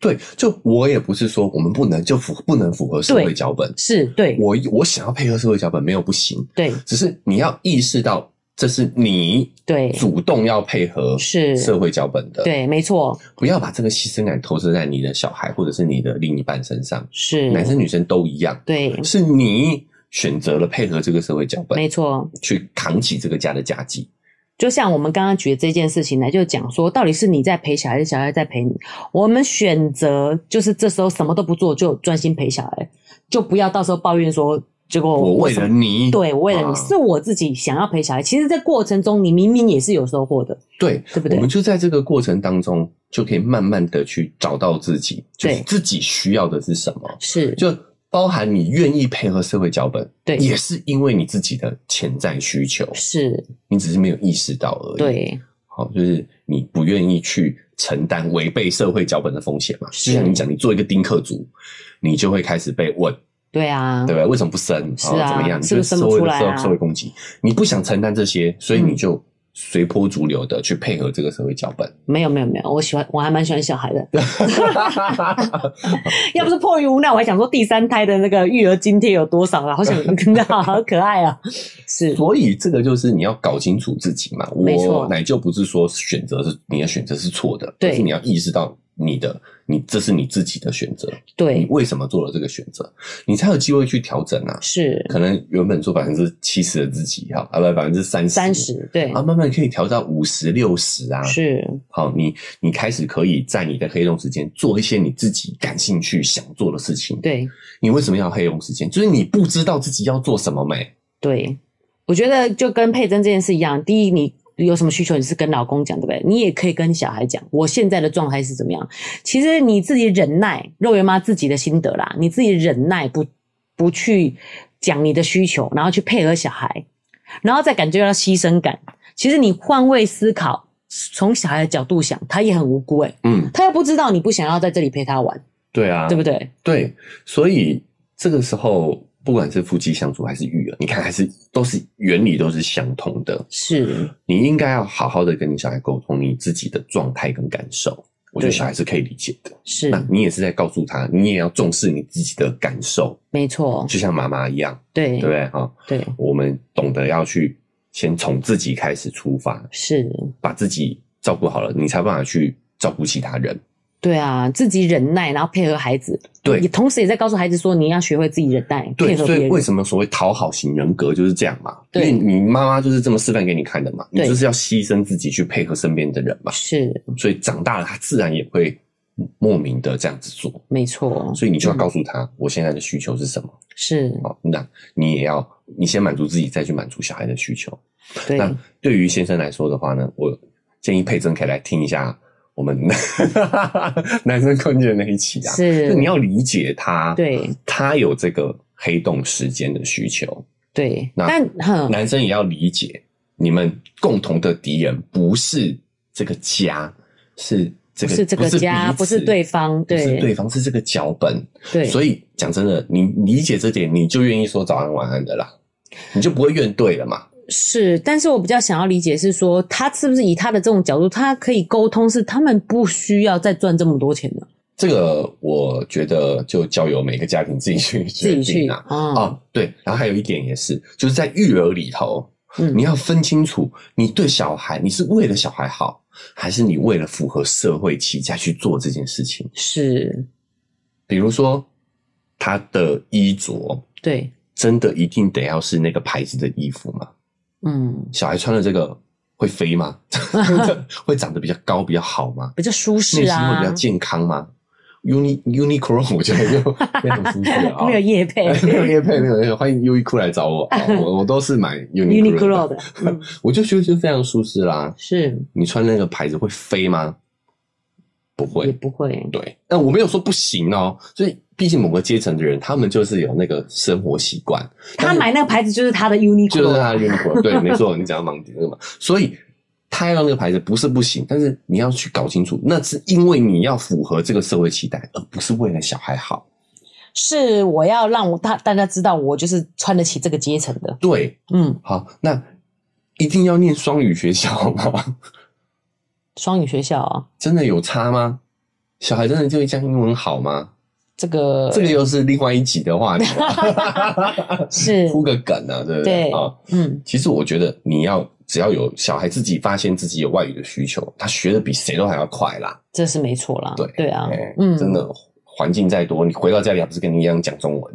对，就我也不是说我们不能就符不能符合社会脚本，是对我我想要配合社会脚本没有不行，对，只是你要意识到。这是你对主动要配合是社会脚本的，对，没错。不要把这个牺牲感投射在你的小孩或者是你的另一半身上，是男生女生都一样，对，是你选择了配合这个社会脚本，没错，去扛起这个家的家计。就像我们刚刚举的这件事情来，就讲说，到底是你在陪小孩，还是小孩在陪你？我们选择就是这时候什么都不做，就专心陪小孩，就不要到时候抱怨说。结果我，为了你，对，我为了你，啊、是我自己想要陪小孩。其实，在过程中，你明明也是有收获的，对，对不对？我们就在这个过程当中，就可以慢慢的去找到自己，就是自己需要的是什么。是，就包含你愿意配合社会脚本，对，也是因为你自己的潜在需求，是你只是没有意识到而已。对，好，就是你不愿意去承担违背社会脚本的风险嘛。就像你讲，你做一个丁克族，你就会开始被问。对啊，对不对？为什么不生？是啊，怎么样？你是不是生不出来啊？社会攻击，你不想承担这些，所以你就随波逐流的去配合这个社会脚本。没有，没有，没有，我喜欢，我还蛮喜欢小孩的。要不是迫于无奈，我还想说第三胎的那个育儿津贴有多少啊？好想听到，好可爱啊！是，所以这个就是你要搞清楚自己嘛。没错，奶就不是说选择是你的选择是错的，对，但是你要意识到。你的，你这是你自己的选择，对，你为什么做了这个选择，你才有机会去调整啊。是，可能原本做百分之七十的自己，哈，啊不，百分之三十，三十，对，啊，慢慢可以调到五十、六十啊。是，好，你你开始可以在你的黑洞时间做一些你自己感兴趣、想做的事情。对，你为什么要黑洞时间？就是你不知道自己要做什么没？对，我觉得就跟佩珍这件事一样，第一你。有什么需求，你是跟老公讲，对不对？你也可以跟小孩讲，我现在的状态是怎么样。其实你自己忍耐，肉圆妈自己的心得啦，你自己忍耐不不去讲你的需求，然后去配合小孩，然后再感觉到牺牲感。其实你换位思考，从小孩的角度想，他也很无辜诶、欸、嗯，他又不知道你不想要在这里陪他玩，对啊，对不对？对，所以这个时候。不管是夫妻相处还是育儿，你看还是都是原理都是相同的。是，你应该要好好的跟你小孩沟通你自己的状态跟感受，我觉得小孩是可以理解的。是，那你也是在告诉他，你也要重视你自己的感受。没错，就像妈妈一样，对，对不对？哈，对，我们懂得要去先从自己开始出发，是，把自己照顾好了，你才有办法去照顾其他人。对啊，自己忍耐，然后配合孩子。对，也同时也在告诉孩子说，你要学会自己忍耐，对。所以为什么所谓讨好型人格就是这样嘛？对，因为你妈妈就是这么示范给你看的嘛。对，你就是要牺牲自己去配合身边的人嘛。是，所以长大了，他自然也会莫名的这样子做。没错。所以你就要告诉他，我现在的需求是什么？是。哦，那你也要，你先满足自己，再去满足小孩的需求。对。那对于先生来说的话呢，我建议佩珍可以来听一下。我们 男生困境的那一起啊，是，就你要理解他，对，他有这个黑洞时间的需求，对。那但男生也要理解，你们共同的敌人不是这个家，是这个不是这个家，不是对方，对，不是对方，是这个脚本。对，所以讲真的，你理解这点，你就愿意说早安晚安的啦，你就不会怨对了嘛。是，但是我比较想要理解是说，他是不是以他的这种角度，他可以沟通，是他们不需要再赚这么多钱呢？这个我觉得就交由每个家庭自己去决定啊。哦，哦，对，然后还有一点也是，就是在育儿里头，嗯，你要分清楚，你对小孩，你是为了小孩好，还是你为了符合社会期待去做这件事情？是，比如说他的衣着，对，真的一定得要是那个牌子的衣服吗？嗯，小孩穿了这个会飞吗？会长得比较高比较好吗？比较舒适啊？内心会比较健康吗？Uni Uniqlo 我觉得就非常舒适啊。没有夜配，没有夜配，没有欢迎优衣库来找我，我我都是买 Uniqlo 的，我就觉得就非常舒适啦。是你穿那个牌子会飞吗？不会，也不会。对，但我没有说不行哦。所以，毕竟某个阶层的人，他们就是有那个生活习惯。他买那个牌子就是他的 Uniqlo，就是他的 Uniqlo。对，没错，你讲到盲点了嘛。所以，他要那个牌子不是不行，但是你要去搞清楚，那是因为你要符合这个社会期待，而不是为了小孩好。是我要让大大家知道，我就是穿得起这个阶层的。对，嗯，好，那一定要念双语学校吗？双语学校啊，真的有差吗？小孩真的就会讲英文好吗？这个这个又是另外一集的话题，是铺个梗啊，对不对？啊，嗯，其实我觉得你要只要有小孩自己发现自己有外语的需求，他学的比谁都还要快啦。这是没错啦，对对啊，欸、嗯，真的环境再多，你回到家里还不是跟你一样讲中文？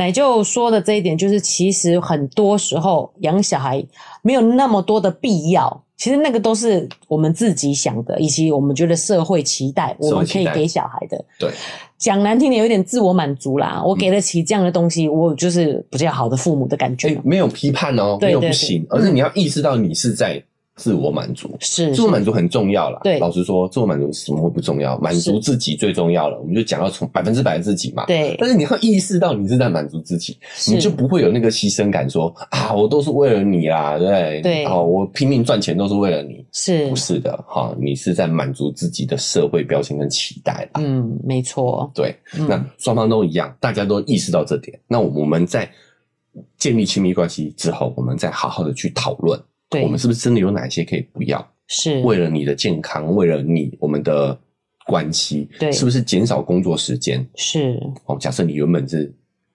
奶就说的这一点，就是其实很多时候养小孩没有那么多的必要。其实那个都是我们自己想的，以及我们觉得社会期待我们可以给小孩的。对，讲难听点，有点自我满足啦。我给得起这样的东西，嗯、我就是比较好的父母的感觉。欸、没有批判哦，没有不行，而是你要意识到你是在。自我满足是，自我满足很重要啦。对，老实说，自我满足什么会不重要？满足自己最重要了。我们就讲到从百分之百的自己嘛。对。但是你要意识到你是在满足自己，你就不会有那个牺牲感说，说啊，我都是为了你啦，对不对？对。哦，我拼命赚钱都是为了你，是不是的？哈、哦，你是在满足自己的社会标签跟期待啦。嗯，没错。对，那双方都一样，大家都意识到这点。那我们在建立亲密关系之后，我们再好好的去讨论。对，我们是不是真的有哪些可以不要？是。为了你的健康，为了你我们的关系，对，是不是减少工作时间？是。哦，假设你原本是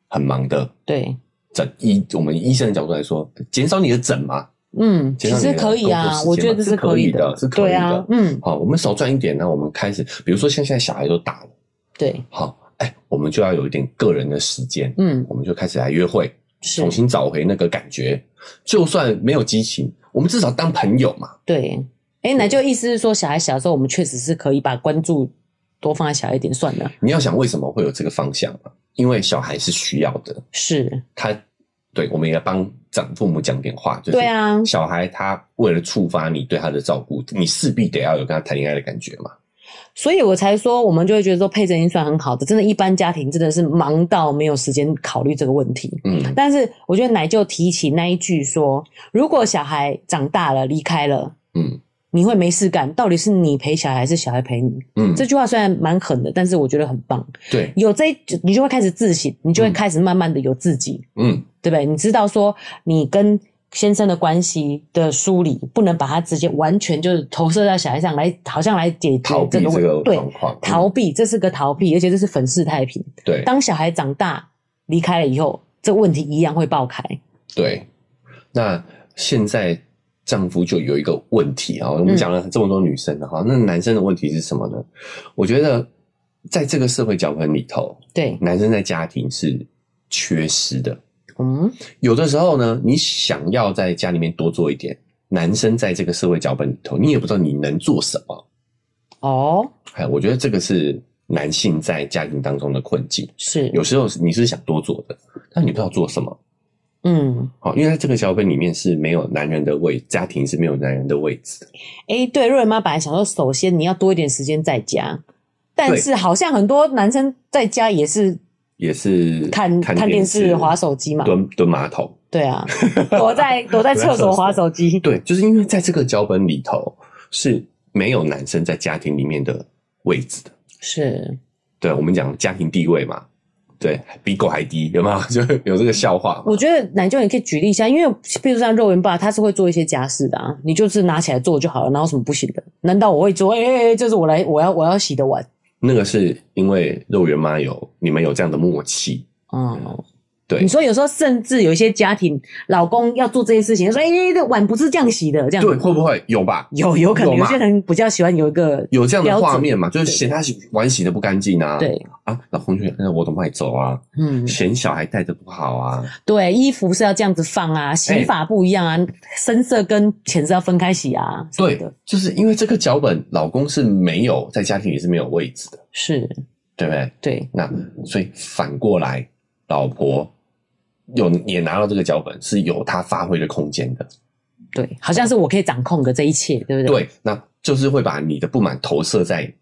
很忙的，对，诊医我们医生的角度来说，减少你的诊嘛，嗯，其实可以啊，我觉得这是可以的，是可以的，啊、嗯，好，我们少赚一点，呢我们开始，比如说像现在小孩都大了，对，好，哎、欸，我们就要有一点个人的时间，嗯，我们就开始来约会，重新找回那个感觉，就算没有激情。我们至少当朋友嘛。对，哎，那就意思是说，小孩小的时候，我们确实是可以把关注多放在小孩一点算了。你要想为什么会有这个方向嘛？因为小孩是需要的，是他，对，我们也要帮长父母讲点话，就是对啊，小孩他为了触发你对他的照顾，你势必得要有跟他谈恋爱的感觉嘛。所以我才说，我们就会觉得说，配置已经算很好的，真的，一般家庭真的是忙到没有时间考虑这个问题。嗯，但是我觉得奶就提起那一句说，如果小孩长大了离开了，嗯，你会没事干，到底是你陪小孩还是小孩陪你？嗯，这句话虽然蛮狠的，但是我觉得很棒。对，有这一你就会开始自省，你就会开始慢慢的有自己。嗯，对不对？你知道说你跟。先生的关系的梳理，不能把它直接完全就是投射到小孩上来，好像来解决这个问题。对，逃避，这是个逃避，而且这是粉饰太平。对，当小孩长大离开了以后，这个问题一样会爆开。对，那现在丈夫就有一个问题啊。我们讲了这么多女生的哈，那男生的问题是什么呢？我觉得在这个社会脚本里头，对男生在家庭是缺失的。嗯，有的时候呢，你想要在家里面多做一点，男生在这个社会脚本里头，你也不知道你能做什么。哦，哎，我觉得这个是男性在家庭当中的困境。是，有时候你是想多做的，但你不知道做什么。嗯，好，因为在这个脚本里面是没有男人的位，家庭是没有男人的位置的。哎、欸，对，瑞文妈本来想说，首先你要多一点时间在家，但是好像很多男生在家也是。也是看看电视、滑手机嘛，蹲蹲马桶。对啊，躲在躲在厕所 滑手机。对，就是因为在这个脚本里头是没有男生在家庭里面的位置的。是，对，我们讲家庭地位嘛，对，比狗还低，有没有？就有这个笑话。我觉得奶舅你可以举例一下，因为比如像肉圆爸，他是会做一些家事的啊，你就是拿起来做就好了，哪有什么不行的？难道我会做？哎哎哎，这是我来，我要我要洗的碗。那个是因为肉圆妈有你们有这样的默契，嗯，对。你说有时候甚至有一些家庭，老公要做这些事情，说：“哎、欸，这碗不是这样洗的。”这样对，会不会有吧？有，有可能有，有些人比较喜欢有一个有这样的画面嘛，就是嫌他洗碗洗的不干净啊。对啊，老公就那我怎么会走啊？嗯，嫌小孩带的不好啊。对，衣服是要这样子放啊，洗法不一样啊，欸、深色跟浅色要分开洗啊。对的，就是因为这个脚本，老公是没有在家庭里是没有位置的，是对不对？对，那所以反过来，老婆。有也拿到这个脚本是有他发挥的空间的，对，好像是我可以掌控的这一切，对不对？对，那就是会把你的不满投射在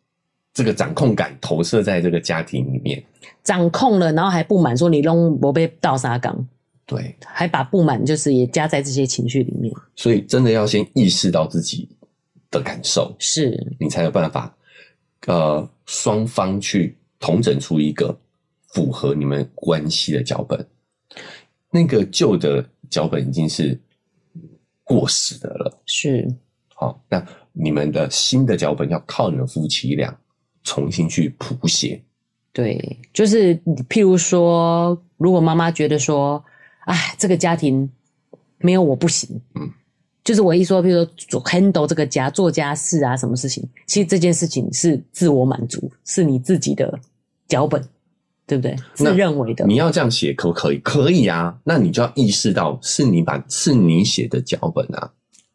这个掌控感投射在这个家庭里面，掌控了，然后还不满说你弄我被倒沙缸，对，还把不满就是也加在这些情绪里面，所以真的要先意识到自己的感受，是你才有办法，呃，双方去同整出一个符合你们关系的脚本。那个旧的脚本已经是过时的了，是。好，那你们的新的脚本要靠你们夫妻俩重新去谱写。对，就是譬如说，如果妈妈觉得说，哎，这个家庭没有我不行，嗯，就是我一说，譬如说 handle 这个家，做家事啊，什么事情，其实这件事情是自我满足，是你自己的脚本。对不对？自认为的，你要这样写可不可以？可以啊。那你就要意识到，是你把是你写的脚本啊。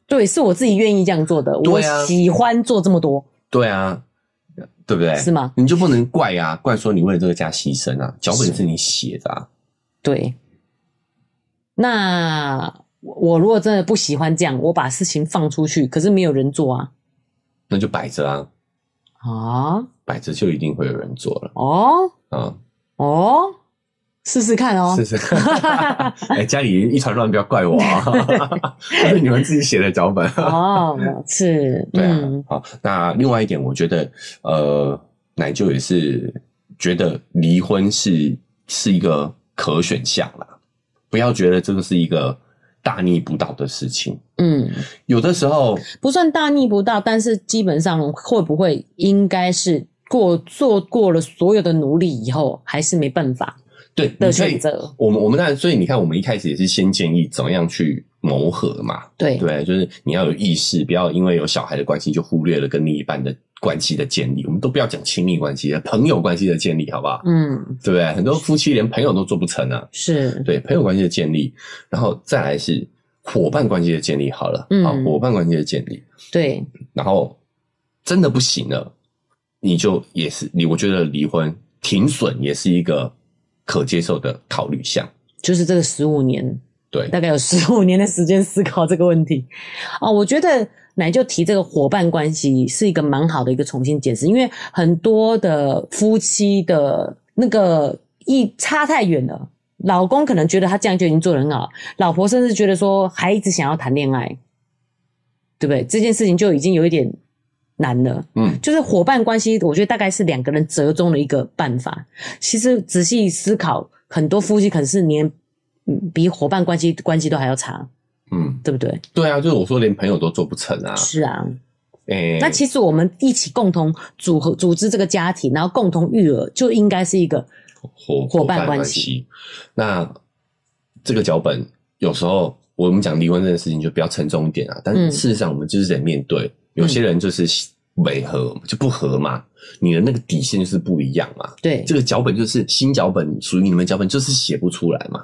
对，是我自己愿意这样做的。啊，我喜欢做这么多。对啊，对不对？是吗？你就不能怪啊，怪说你为了这个家牺牲啊。脚本是你写的啊。对。那我如果真的不喜欢这样，我把事情放出去，可是没有人做啊。那就摆着啊。啊，摆着就一定会有人做了。哦。啊。哦，试试看哦，试试看。哎、欸，家里一团乱，不要怪我啊！这是你们自己写的脚本哦，是，对啊。好，那另外一点，我觉得，呃，奶舅也是觉得离婚是是一个可选项啦，不要觉得这个是一个大逆不道的事情。嗯，有的时候不算大逆不道，但是基本上会不会应该是。过做过了所有的努力以后，还是没办法对的选择。我们我们当然，所以你看，我们一开始也是先建议怎么样去磨合嘛。对对，就是你要有意识，不要因为有小孩的关系就忽略了跟另一半的关系的建立。我们都不要讲亲密关系，朋友关系的建立，好不好？嗯，对不对？很多夫妻连朋友都做不成啊。是对朋友关系的建立，然后再来是伙伴关系的建立。好了，嗯，好，伙伴关系的建立。对，然后真的不行了。你就也是你，我觉得离婚停损也是一个可接受的考虑项。就是这个十五年，对，大概有十五年的时间思考这个问题。哦，我觉得奶就提这个伙伴关系是一个蛮好的一个重新解释，因为很多的夫妻的那个一差太远了，老公可能觉得他这样就已经做得很好，老婆甚至觉得说还一直想要谈恋爱，对不对？这件事情就已经有一点。难了，嗯，就是伙伴关系，我觉得大概是两个人折中的一个办法。其实仔细思考，很多夫妻可能是连比伙伴关系关系都还要差，嗯，对不对？对啊，就是我说连朋友都做不成啊。是啊，诶、欸，那其实我们一起共同组合组织这个家庭，然后共同育儿，就应该是一个伙伙伴关系。那这个脚本有时候我们讲离婚这件事情就比较沉重一点啊，但是事实上我们就是得面对，有些人就是违和就不合嘛，你的那个底线就是不一样嘛。对，这个脚本就是新脚本，属于你们脚本就是写不出来嘛。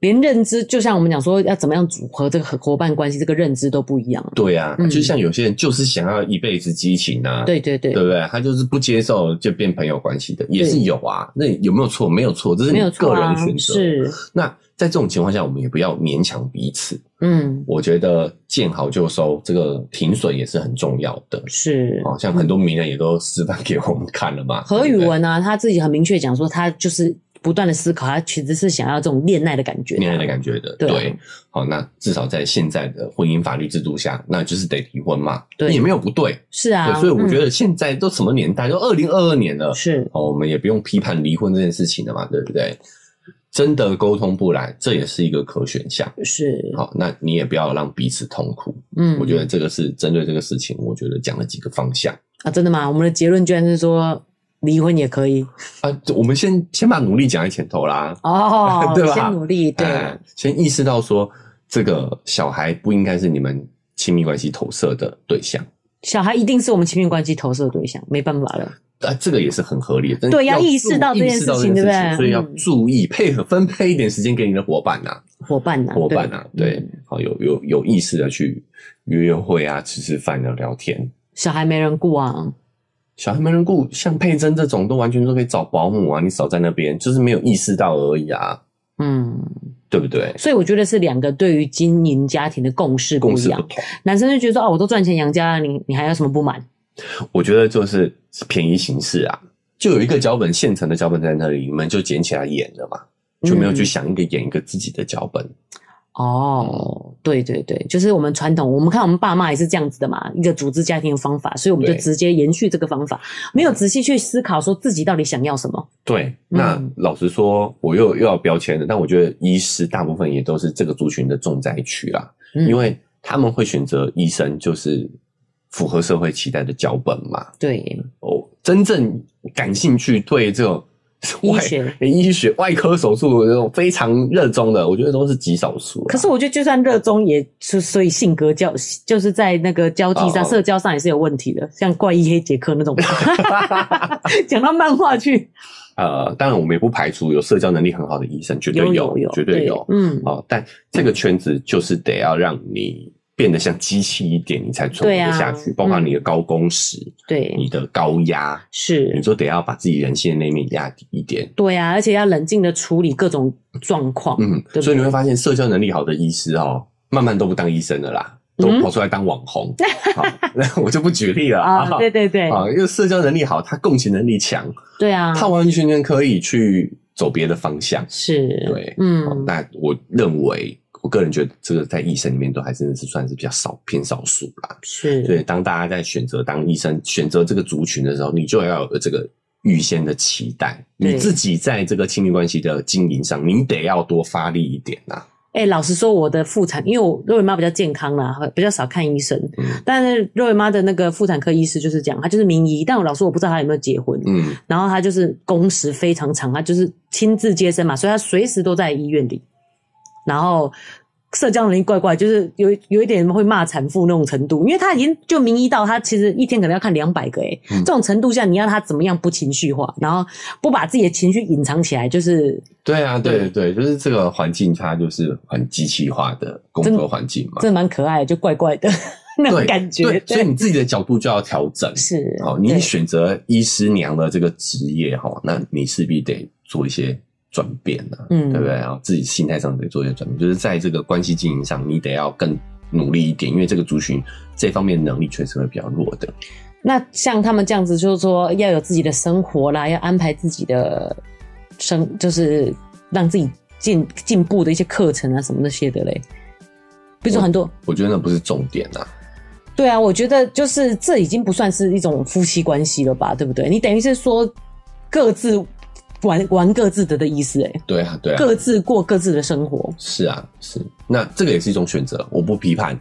连认知，就像我们讲说要怎么样组合这个伙伴关系，这个认知都不一样。对啊，嗯、就像有些人就是想要一辈子激情啊，对对对，对不对？他就是不接受就变朋友关系的，也是有啊。那有没有错？没有错，这是你个人选择。啊、是。那在这种情况下，我们也不要勉强彼此。嗯，我觉得见好就收，这个停损也是很重要的。是，哦，像很多名人也都示范给我们看了嘛。何宇文啊，他自己很明确讲说，他就是。不断的思考，他其实是想要这种恋爱的感觉，恋爱的感觉的。对，对，好，那至少在现在的婚姻法律制度下，那就是得离婚嘛。对，也没有不对。是啊，对，所以我觉得现在都什么年代，嗯、都二零二二年了，是哦，我们也不用批判离婚这件事情了嘛，对不对？真的沟通不来，这也是一个可选项。是，好，那你也不要让彼此痛苦。嗯，我觉得这个是针对这个事情，我觉得讲了几个方向啊。真的吗？我们的结论居然是说。离婚也可以啊！我们先先把努力讲在前头啦。哦，对吧？先努力，对、呃，先意识到说，这个小孩不应该是你们亲密关系投射的对象。小孩一定是我们亲密关系投射的对象，没办法了。啊，这个也是很合理的。对，要意识到这件事情，对不对？所以要注意配合分配一点时间给你的伙伴呐、啊，伙伴呐、啊，伙伴呐、啊，对，好、嗯、有有有意识的去约约会啊，吃吃饭聊聊天。小孩没人顾啊。小孩没人顾，像佩珍这种都完全都可以找保姆啊！你少在那边，就是没有意识到而已啊。嗯，对不对？所以我觉得是两个对于经营家庭的共识不一样。共识不同。男生就觉得说：“哦，我都赚钱养家了，你你还有什么不满？”我觉得就是便宜行事啊，就有一个脚本现成的脚本在那里，你们就捡起来演了嘛，就没有去想一个演一个自己的脚本。嗯哦，对对对，就是我们传统，我们看我们爸妈也是这样子的嘛，一个组织家庭的方法，所以我们就直接延续这个方法，没有仔细去思考说自己到底想要什么。对，那老实说，我又又要标签了，但我觉得医师大部分也都是这个族群的重灾区啦，嗯，因为他们会选择医生，就是符合社会期待的脚本嘛。对，哦，真正感兴趣对这种。医学、医学、外科手术这种非常热衷的，我觉得都是极少数。可是我觉得，就算热衷，也是所以性格交，就是在那个交际上、哦、社交上也是有问题的，像怪医黑杰克那种，讲到漫画去。呃，当然我们也不排除有社交能力很好的医生，绝对有，有，有，绝对有。嗯，哦，但这个圈子就是得要让你。变得像机器一点，你才存活得下去。啊、包括你的高工时，对你的高压，是你说得要把自己人性的那面压低一点。对啊，而且要冷静的处理各种状况。嗯对对，所以你会发现，社交能力好的医师哦，慢慢都不当医生了啦，都跑出来当网红。嗯、好，那我就不举例了啊。对对对，啊，因为社交能力好，他共情能力强。对啊，他完完全全可以去走别的方向。是，对，嗯，那我认为。我个人觉得，这个在医生里面都还真的是算是比较少偏少数啦。是，所以当大家在选择当医生、选择这个族群的时候，你就要有这个预先的期待。你自己在这个亲密关系的经营上，你得要多发力一点呐。哎、欸，老实说，我的妇产，因为我肉圆妈比较健康啦，比较少看医生。嗯，但是肉圆妈的那个妇产科医师就是讲，他就是名医，但我老实说我不知道他有没有结婚。嗯，然后他就是工时非常长，他就是亲自接生嘛，所以他随时都在医院里。然后社交能力怪怪，就是有有一点会骂产妇那种程度，因为他已经就名医到他其实一天可能要看两百个诶、欸。嗯、这种程度下你要他怎么样不情绪化，然后不把自己的情绪隐藏起来，就是对啊，对。对对，就是这个环境它就是很机器化的工作环境嘛，这蛮可爱的，就怪怪的那种感觉。所以你自己的角度就要调整，是好，你选择医师娘的这个职业哈，那你势必得做一些。转变了，嗯，对不对？然后自己心态上得做一些转变，就是在这个关系经营上，你得要更努力一点，因为这个族群这方面能力确实会比较弱的。那像他们这样子，就是说要有自己的生活啦，要安排自己的生，就是让自己进进步的一些课程啊，什么那些的嘞。比如说很多，我，我觉得那不是重点啊。对啊，我觉得就是这已经不算是一种夫妻关系了吧，对不对？你等于是说各自。玩玩各自的的意思，哎，对啊，对啊，各自过各自的生活，是啊，是。那这个也是一种选择，我不批判，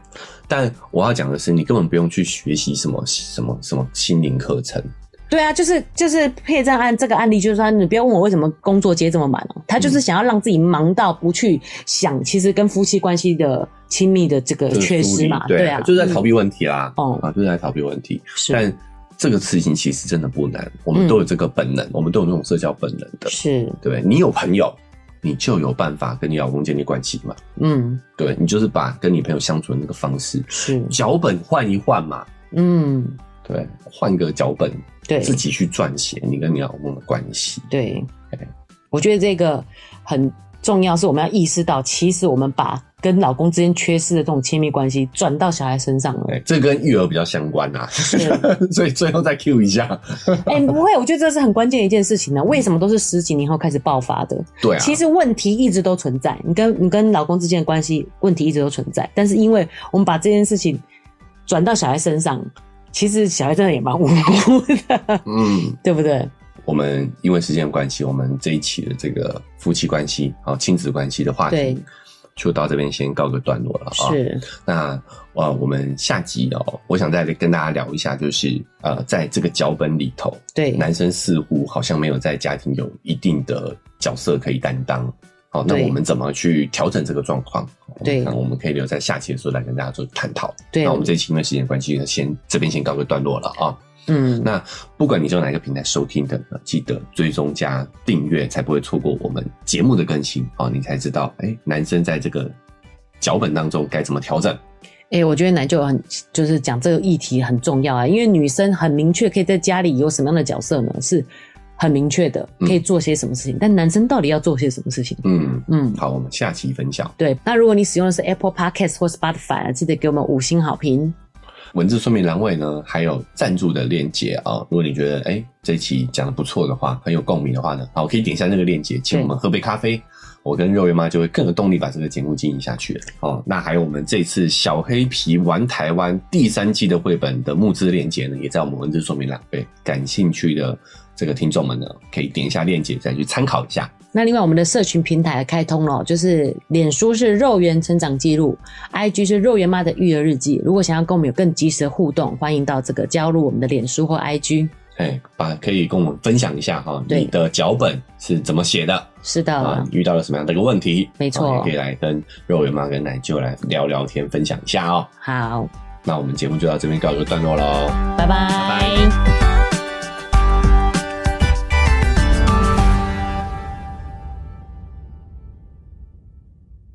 但我要讲的是，你根本不用去学习什么什么什么心灵课程。对啊，就是就是配正案这个案例，就是说，你不要问我为什么工作接这么满哦，他就是想要让自己忙到不去想，其实跟夫妻关系的。亲密的这个缺失嘛，对啊，就是在逃避问题啦，哦、嗯，啊，就是在逃避问题。是，但这个事情其实真的不难，我们都有这个本能，嗯、我们都有那种社交本能的，是。对。你有朋友，你就有办法跟你老公建立关系嘛，嗯，对，你就是把跟你朋友相处的那个方式是。脚本换一换嘛，嗯，对，换个脚本，对，自己去撰写你跟你老公的关系，对，我觉得这个很。重要是我们要意识到，其实我们把跟老公之间缺失的这种亲密关系转到小孩身上了。对，这跟育儿比较相关呐、啊。所以最后再 Q 一下。哎、欸，不会，我觉得这是很关键的一件事情呢。为什么都是十几年后开始爆发的？对啊。其实问题一直都存在，你跟你跟老公之间的关系问题一直都存在，但是因为我们把这件事情转到小孩身上，其实小孩真的也蛮无辜的。嗯，对不对？我们因为时间关系，我们这一期的这个夫妻关系啊、亲子关系的话题，就到这边先告个段落了啊。是，那啊，我们下集哦，我想再跟大家聊一下，就是呃，在这个脚本里头，对，男生似乎好像没有在家庭有一定的角色可以担当。好，那我们怎么去调整这个状况？对，那我们可以留在下期的时候来跟大家做探讨。对，那我们这一期因为时间关系，先这边先告个段落了啊。嗯，那不管你是用哪一个平台收听的，记得追踪加订阅，才不会错过我们节目的更新哦。你才知道，哎、欸，男生在这个脚本当中该怎么调整。哎、欸，我觉得男就很就是讲这个议题很重要啊，因为女生很明确可以在家里有什么样的角色呢？是很明确的，可以做些什么事情。嗯、但男生到底要做些什么事情？嗯嗯，好，我们下期分享。对，那如果你使用的是 Apple Podcast 或 Spotify，记得给我们五星好评。文字说明栏位呢，还有赞助的链接啊。如果你觉得哎、欸、这一期讲的不错的话，很有共鸣的话呢，好，可以点一下那个链接，请我们喝杯咖啡，我跟肉圆妈就会更有动力把这个节目经营下去了。哦，那还有我们这次小黑皮玩台湾第三季的绘本的募资链接呢，也在我们文字说明栏位，感兴趣的这个听众们呢，可以点一下链接再去参考一下。那另外，我们的社群平台开通了，就是脸书是肉圆成长记录，IG 是肉圆妈的育儿日记。如果想要跟我们有更及时的互动，欢迎到这个加入我们的脸书或 IG。哎，把可以跟我们分享一下哈，你的脚本是怎么写的？是的，啊，遇到了什么样的一个问题？没错，也可以来跟肉圆妈跟奶舅来聊聊天，分享一下哦。好，那我们节目就到这边告一个段落喽，拜拜。拜拜。